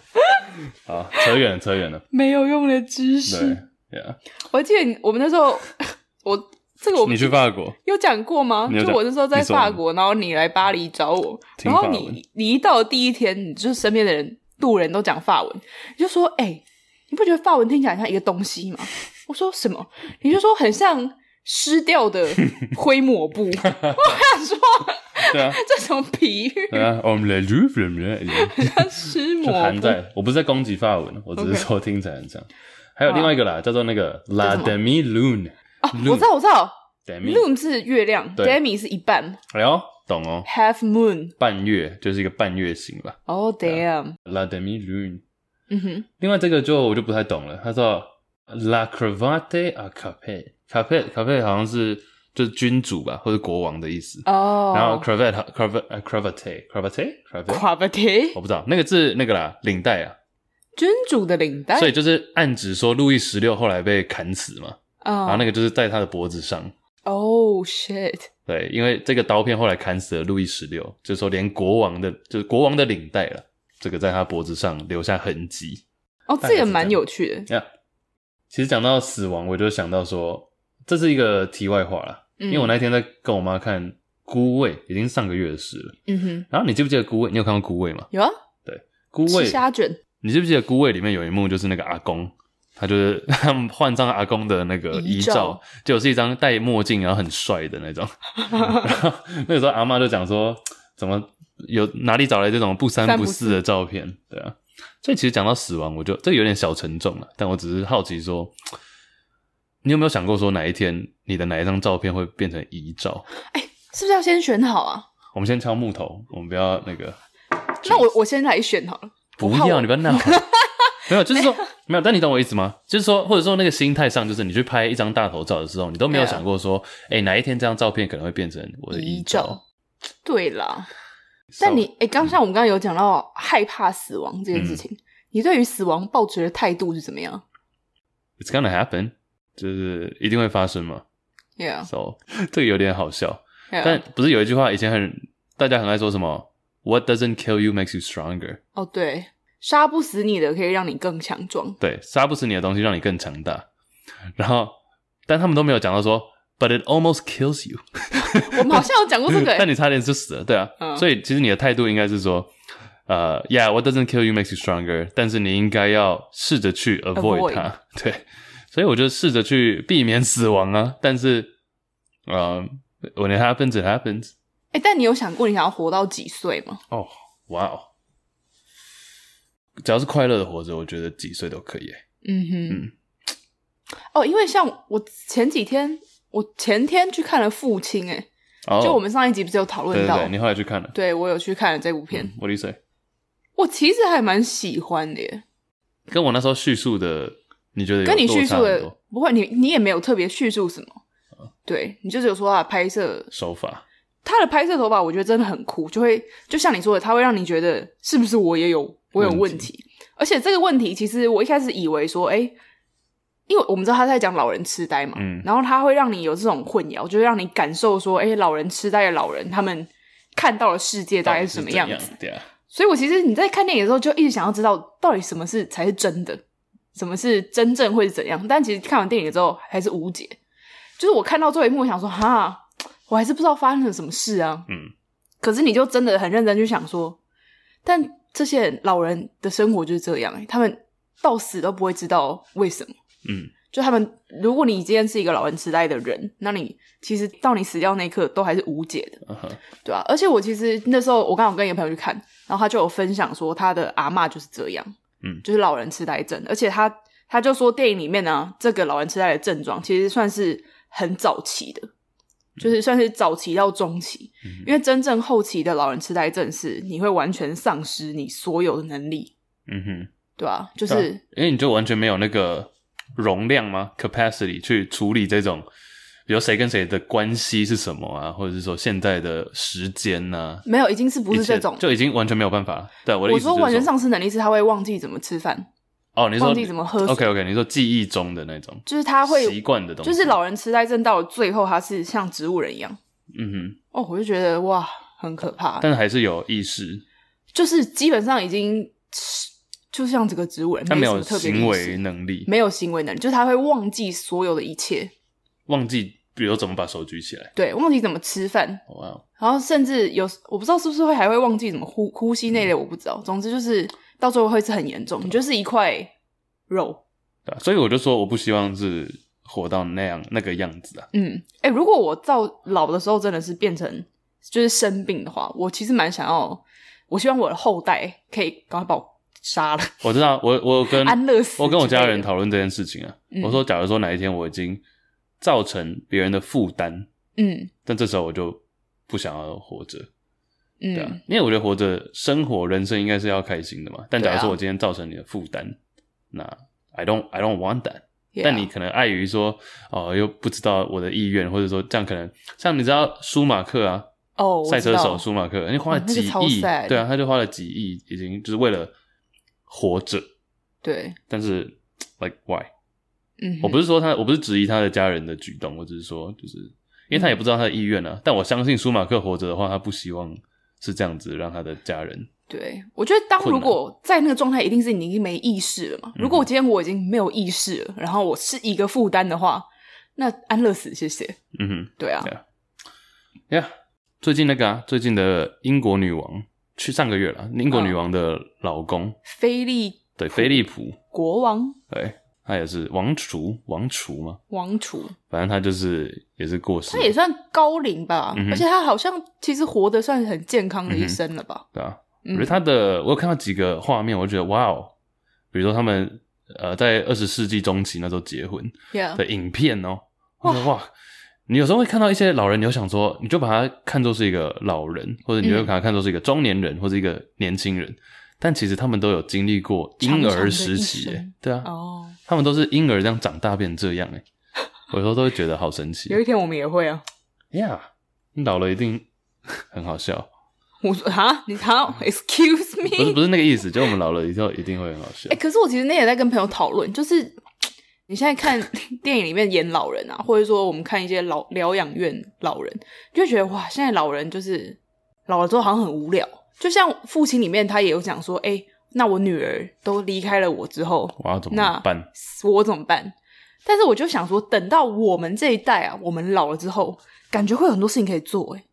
好，扯远了，扯远了，没有用的知识。Yeah. 我记得我们那时候，<laughs> 我这个我你去法国有讲过吗？就我那时候在法国，然后你来巴黎找我，然后你你一到第一天，你就是身边的人路人都讲法文，你就说：“哎、欸，你不觉得法文听起来像一个东西吗？” <laughs> 我说：“什么？”你就说很像湿掉的灰抹布。<laughs> 我想说，对啊，这什么比喻？对啊，我们来录，录，录，像湿抹布。含在，我不是在攻击法文，我只是说听起来很像。Okay. 还有另外一个啦，叫做那个 La Demi Lune。哦，我知道，我知道。Lune 是月亮，Demi 是一半。哎呦，懂哦。Half Moon，半月就是一个半月形吧。Oh damn。La Demi Lune。嗯哼。另外这个就我就不太懂了，他说 La Cravate a Capet，Capet，Capet 好像是就是君主吧，或者国王的意思。哦。然后 Cravate，Cravate，Cravate，Cravate，Cravate，我不知道那个字那个啦，领带啊。君主的领带，所以就是暗指说路易十六后来被砍死嘛，oh. 然后那个就是在他的脖子上。哦、oh, shit！对，因为这个刀片后来砍死了路易十六，就是说连国王的，就是国王的领带了，这个在他脖子上留下痕迹。哦，这个蛮有趣的。呀，其实讲到死亡，我就想到说，这是一个题外话啦，嗯、因为我那天在跟我妈看《孤味》，已经上个月的事了。嗯哼。然后你记不记得《孤味》？你有看过《孤味》吗？有啊。对孤味虾卷。你记不记得孤味里面有一幕，就是那个阿公，他就是 <laughs> 他们换上阿公的那个遗照，照就是一张戴墨镜然后很帅的那种。<laughs> 然后那个时候阿妈就讲说，怎么有哪里找来这种不三不四的照片？对啊，所以其实讲到死亡，我就这个有点小沉重了。但我只是好奇说，你有没有想过说哪一天你的哪一张照片会变成遗照？哎、欸，是不是要先选好啊？我们先敲木头，我们不要那个。那我我先来选好了。不要，你不要闹。<laughs> 没有，就是说 <laughs> 没有。但你懂我意思吗？就是说，或者说那个心态上，就是你去拍一张大头照的时候，你都没有想过说，哎、哪一天这张照片可能会变成我的遗照。对啦。<laughs> 但你，哎、欸，刚像我们刚刚有讲到害怕死亡这件事情，嗯、你对于死亡抱持的态度是怎么样？It's gonna happen，就是一定会发生嘛。Yeah。So 这个有点好笑.但不是有一句话以前很大家很爱说什么 ？What doesn't kill you makes you stronger。哦，对，杀不死你的可以让你更强壮。对，杀不死你的东西让你更强大。然后，但他们都没有讲到说，But it almost kills you。<laughs> 我们好像有讲过这个，但你差点就死了，对啊。嗯、所以其实你的态度应该是说，呃，Yeah，what <laughs> doesn't kill you makes you stronger。但是你应该要试着去 avoid 它。Avoid. 对，所以我就试着去避免死亡啊。但是，呃，When it happens, it happens。 哎、欸，但你有想过你想要活到几岁吗？哦，哇哦！只要是快乐的活着，我觉得几岁都可以。嗯哼。嗯。哦，因为像我前几天，我前天去看了《父亲》，哎，就我们上一集不是有讨论到？对，对，对，你后来去看了？对，我有去看了这部片。Do you say？我其实还蛮喜欢的耶。跟我那时候叙述的，你觉得跟你叙述的不会？你你也没有特别叙述什么。嗯、对，你就是有说他的拍摄手法。他的拍摄手法，我觉得真的很酷，就会就像你说的，他会让你觉得是不是我也有我有问题，而且这个问题其实我一开始以为说，哎，因为我们知道他在讲老人痴呆嘛，嗯，然后他会让你有这种混淆，就是让你感受说，哎，老人痴呆的老人他们看到的世界大概是什么样子，对啊，所以我其实你在看电影的时候就一直想要知道到底什么是才是真的，什么是真正会是怎样，但其实看完电影之后还是无解，就是我看到最后一幕，我想说，哈。我还是不知道发生了什么事啊。嗯，可是你就真的很认真去想说，但这些老人的生活就是这样，欸，他们到死都不会知道为什么。嗯，就他们，如果你今天是一个老人痴呆的人，那你其实到你死掉那一刻都还是无解的，嗯，对吧，啊？而且我其实那时候我刚好跟一个朋友去看，然后他就有分享说他的阿嬷就是这样，嗯，就是老人痴呆症，而且他他就说电影里面呢，这个老人痴呆的症状其实算是很早期的。就是算是早期到中期，嗯，因为真正后期的老人痴呆症是你会完全丧失你所有的能力，嗯哼，对啊？就是因为你就完全没有那个容量吗？capacity 去处理这种，比如谁跟谁的关系是什么啊，或者是说现在的时间呢，啊？没有，已经是不是这种，就已经完全没有办法了。对，我的意思，就是，我说完全丧失能力是他会忘记怎么吃饭。哦，你说忘记怎么喝水？OK OK，你说记忆中的那种，就是他会习惯的东西，就是老人痴呆症到了最后，他是像植物人一样。嗯哼，哦，我就觉得哇，很可怕。但是还是有意识，就是基本上已经就像这个植物人，他没有行为能力，没有行为能力，就是他会忘记所有的一切，忘记比如怎么把手举起来，对，忘记怎么吃饭，哇、wow，然后甚至有我不知道是不是会还会忘记怎么呼呼吸那类，我不知道。总之就是。到最后会是很严重，你就是一块肉。对啊，所以我就说我不希望是活到那样那个样子啊。嗯，哎、欸，如果我到老的时候真的是变成就是生病的话，我其实蛮想要，我希望我的后代可以赶快把我杀了。我知道，我我跟 <laughs> 安乐死，我跟我家人讨论这件事情啊、嗯。我说，假如说哪一天我已经造成别人的负担，嗯，但这时候我就不想要活着。对啊，因为我觉得活着生活人生应该是要开心的嘛。但假如说我今天造成你的负担，啊，那 I don't I don't want that。但你可能碍于说哦，又不知道我的意愿，或者说这样可能像你知道舒马克啊，哦，赛车手舒马克，你花了几亿，哦，对啊，他就花了几亿，已经就是为了活着。对，但是 like why？嗯，我不是说他，我不是质疑他的家人的举动，我只是说就是因为他也不知道他的意愿啊，嗯。但我相信舒马克活着的话，他不希望。是这样子让他的家人。对，我觉得当如果在那个状态，一定是你已经没意识了嘛。如果我今天我已经没有意识了，然后我是一个负担的话，那安乐死，谢谢。嗯哼，对啊。呀、yeah. yeah.，最近那个啊，最近的英国女王去上个月了，英国女王的老公菲利对菲利普国王，对，他也是王储，王储嘛？王储，反正他就是也是过世，他也算高龄吧，嗯、而且他好像其实活得算是很健康的一生了吧？嗯、对啊，我觉得他的我有看到几个画面，我就觉得哇哦，比如说他们呃在二十世纪中期那时候结婚的影片哦、哇。你有时候会看到一些老人，你就想说，你就把他看作是一个老人，或者你就把他看作是一个中年人，或者一个年轻人，但其实他们都有经历过婴儿时期，诶对啊，哦，他们都是婴儿这样长大变这样，诶 <laughs> 我有时候都会觉得好神奇。有一天我们也会啊，呀，你老了一定很好笑。我说哈，你好，excuse me，不是不是那个意思，就我们老了以后一定会很好笑。诶可是我其实那也在跟朋友讨论，就是。<tsk> 你现在看 <laughs> 电影里面演老人啊，或者说我们看一些老疗养院老人，就觉得哇，现在老人就是老了之后好像很无聊。就像父亲里面他也有讲说，哎、欸，那我女儿都离开了我之后，我要怎么办？那我怎么办？但是我就想说，等到我们这一代啊，我们老了之后，感觉会有很多事情可以做，诶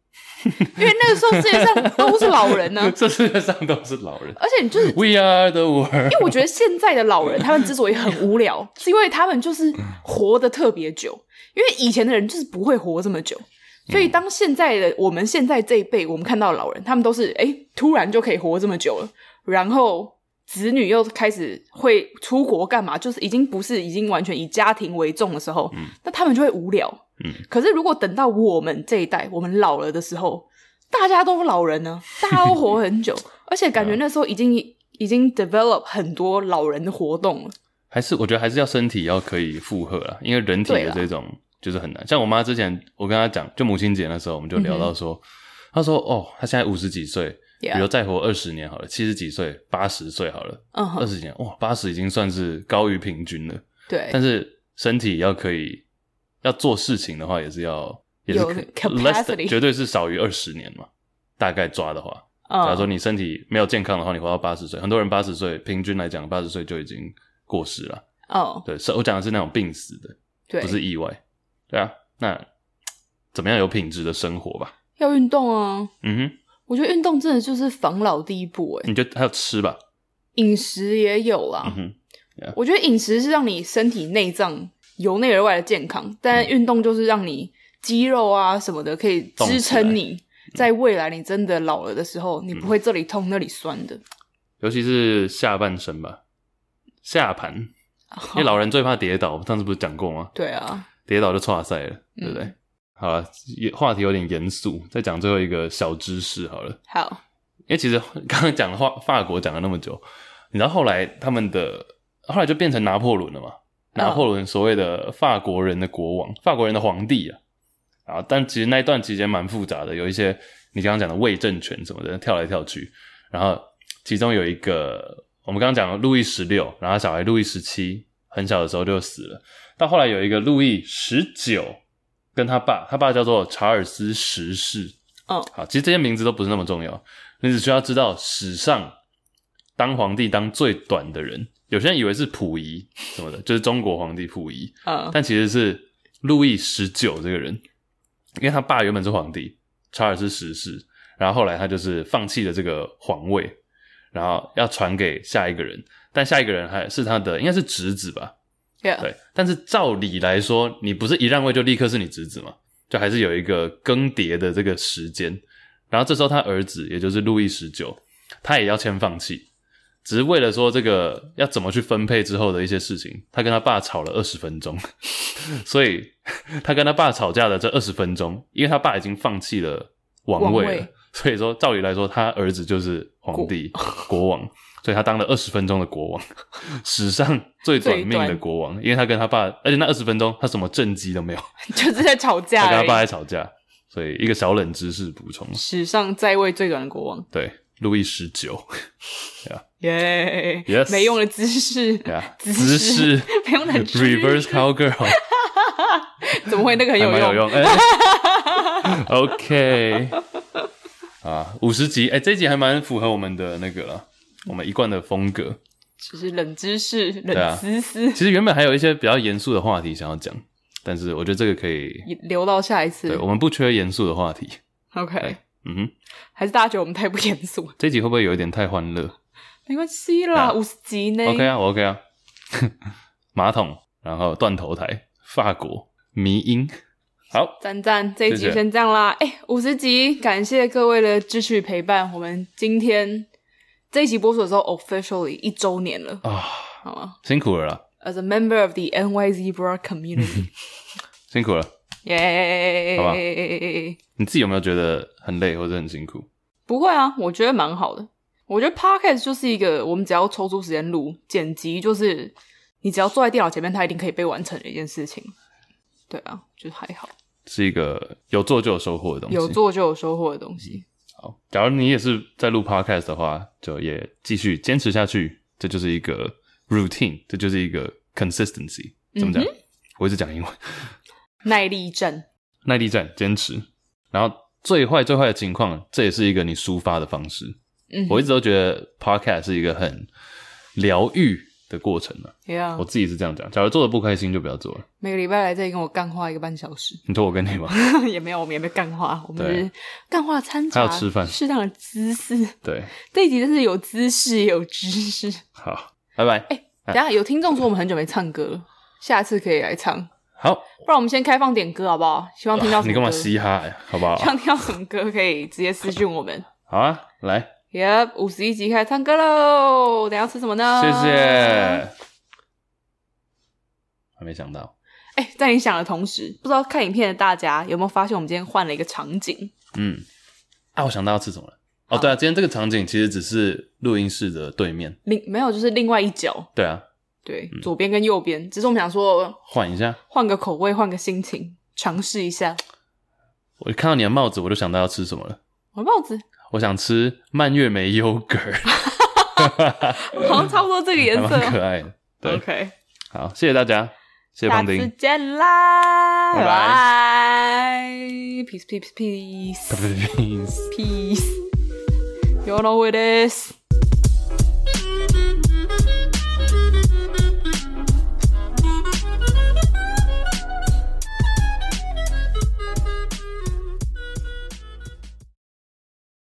<laughs> 因为那个时候世界上都是老人呢、啊，这世界上都是老人，而且你就是 We are the world。因为我觉得现在的老人，他们之所以很无聊，是因为他们就是活得特别久。因为以前的人就是不会活这么久，所以当现在的我们现在这一辈，我们看到老人，他们都是哎，突然就可以活这么久了，然后子女又开始会出国干嘛，就是已经不是已经完全以家庭为重的时候，那他们就会无聊。嗯，可是如果等到我们这一代，我们老了的时候，大家都老人呢，大家都活很久，<laughs> 而且感觉那时候已经已经 develop 很多老人的活动了。还是我觉得还是要身体要可以负荷了，因为人体的这种就是很难。像我妈之前，我跟她讲，就母亲节那时候，我们就聊到说，她、嗯、说哦，她现在五十几岁，比如再活二十年好了，七十几岁、八十岁好了，嗯，二十几年，哇，八十已经算是高于平均了。对，但是身体要可以。要做事情的话，也是要也是 capacity，绝对是少于二十年嘛。大概抓的话，假如说你身体没有健康的话，你活到八十岁，很多人八十岁平均来讲，八十岁就已经过世了。哦，对，是我讲的是那种病死的，对，不是意外。对啊，那怎么样有品质的生活吧？要运动啊。嗯哼，我觉得运动真的就是防老第一步。哎，你觉得还有吃吧？饮食也有啦。嗯哼，yeah. 我觉得饮食是让你身体内脏。由内而外的健康，但运动就是让你肌肉啊什么的可以支撑你，在未来你真的老了的时候，你不会这里痛那里酸的。尤其是下半身吧，下盘，因为老人最怕跌倒，上次不是讲过吗？对啊，跌倒就挫赛了，对不对？嗯、好了，话题有点严肃，再讲最后一个小知识好了。好，因为其实刚刚讲的话，法国讲了那么久，你知道后来他们的后来就变成拿破仑了嘛？拿破仑所谓的法国人的国王，法国人的皇帝啊，啊，但其实那一段期间蛮复杂的，有一些你刚刚讲的伪政权什么的跳来跳去，然后其中有一个我们刚刚讲的路易十六，然后小孩路易十七很小的时候就死了，到后来有一个路易十九跟他爸，他爸叫做查尔斯十世，哦，好，其实这些名字都不是那么重要，你只需要知道史上当皇帝当最短的人。有些人以为是溥仪什么的，<laughs> 就是中国皇帝溥仪，uh. 但其实是路易十九这个人，因为他爸原本是皇帝查尔斯十世，然后后来他就是放弃了这个皇位，然后要传给下一个人，但下一个人还是他的应该是侄子吧？Yeah. 对，但是照理来说，你不是一让位就立刻是你侄子嘛？就还是有一个更迭的这个时间，然后这时候他儿子也就是路易十九，他也要先放弃。只是为了说这个要怎么去分配之后的一些事情，他跟他爸吵了二十分钟，<laughs> 所以他跟他爸吵架的这二十分钟，因为他爸已经放弃了王位了，位所以说照理来说，他儿子就是皇帝国，国王，所以他当了二十分钟的国王，<laughs> 史上最短命的国王，因为他跟他爸，而且那二十分钟他什么政绩都没有，<laughs> 就是在吵架，他跟他爸在吵架，所以一个小冷知识补充，史上在位最短的国王，对。路易十九，<laughs> 耶，Yes，没用的姿势，yeah, 姿势，没用的 reverse cowgirl，怎么会那个很有用？有用、欸、，OK，啊，五十集，哎、欸，这一集还蛮符合我们的那个了，我们一贯的风格，就是冷知识，冷思思、啊。其实原本还有一些比较严肃的话题想要讲，但是我觉得这个可以留到下一次。对，我们不缺严肃的话题。OK。嗯哼，还是大家觉得我们太不严肃？这集会不会有一点太欢乐？没关系啦，五十集呢。OK 啊，我 OK 啊。<laughs> 马桶，然后断头台，法国迷音，好，赞赞，这一集先这样啦。哎，五十集，感谢各位的支持陪伴。我们今天这一集播出的时候，officially 一周年了啊，好吗？辛苦了啦。As a member of the NYZ Broad Community，<laughs> 辛苦了，耶！好吧，你自己有没有觉得很累或者很辛苦？不会啊，我觉得蛮好的。我觉得 Podcast 就是一个我们只要抽出时间录剪辑，就是你只要坐在电脑前面，它一定可以被完成的一件事情。对啊，就是还好，是一个有做就有收获的东西，有做就有收获的东西。好，假如你也是在录 Podcast 的话，就也继续坚持下去，这就是一个。Routine，这就是一个 consistency，怎么讲？嗯、我一直讲英文。耐力战，耐力战，坚持。然后最坏最坏的情况，这也是一个你抒发的方式。嗯，我一直都觉得 podcast 是一个很疗愈的过程嘛。Yeah. 我自己是这样讲。假如做的不开心，就不要做了。每个礼拜来这里跟我干话一个半小时。你说我跟你吗？<laughs> 也没有，我们也没干话，我们是干话掺杂，还有吃饭，适当的姿势。对，<laughs> 这一集真是有姿势也有知识。<laughs> 好。拜拜。哎、欸，等下有听众说我们很久没唱歌，下次可以来唱。好，不然我们先开放点歌好不好？希望听到什。你干嘛嘻哈呀？好不好？希望听到什么歌可以直接私讯我们。好啊，来。Yep，五十一集开始唱歌喽。等下吃什么呢？谢谢。还没想到。哎、欸，在你想的同时，不知道看影片的大家有没有发现，我们今天换了一个场景？嗯。啊，我想到要吃什么了。哦，对啊，今天这个场景其实只是录音室的对面，另没有就是另外一角。对啊，对，嗯、左边跟右边，只是我们想说换一下，换个口味，换个心情，尝试一下。我一看到你的帽子，我就想到要吃什么了。我的帽子，我想吃蔓越莓优格，好像差不多这个颜色，蛮可爱的。对，OK，好，谢谢大家，谢谢胖丁，下次见啦，拜拜，peace peace peace peace peace。You know who it is.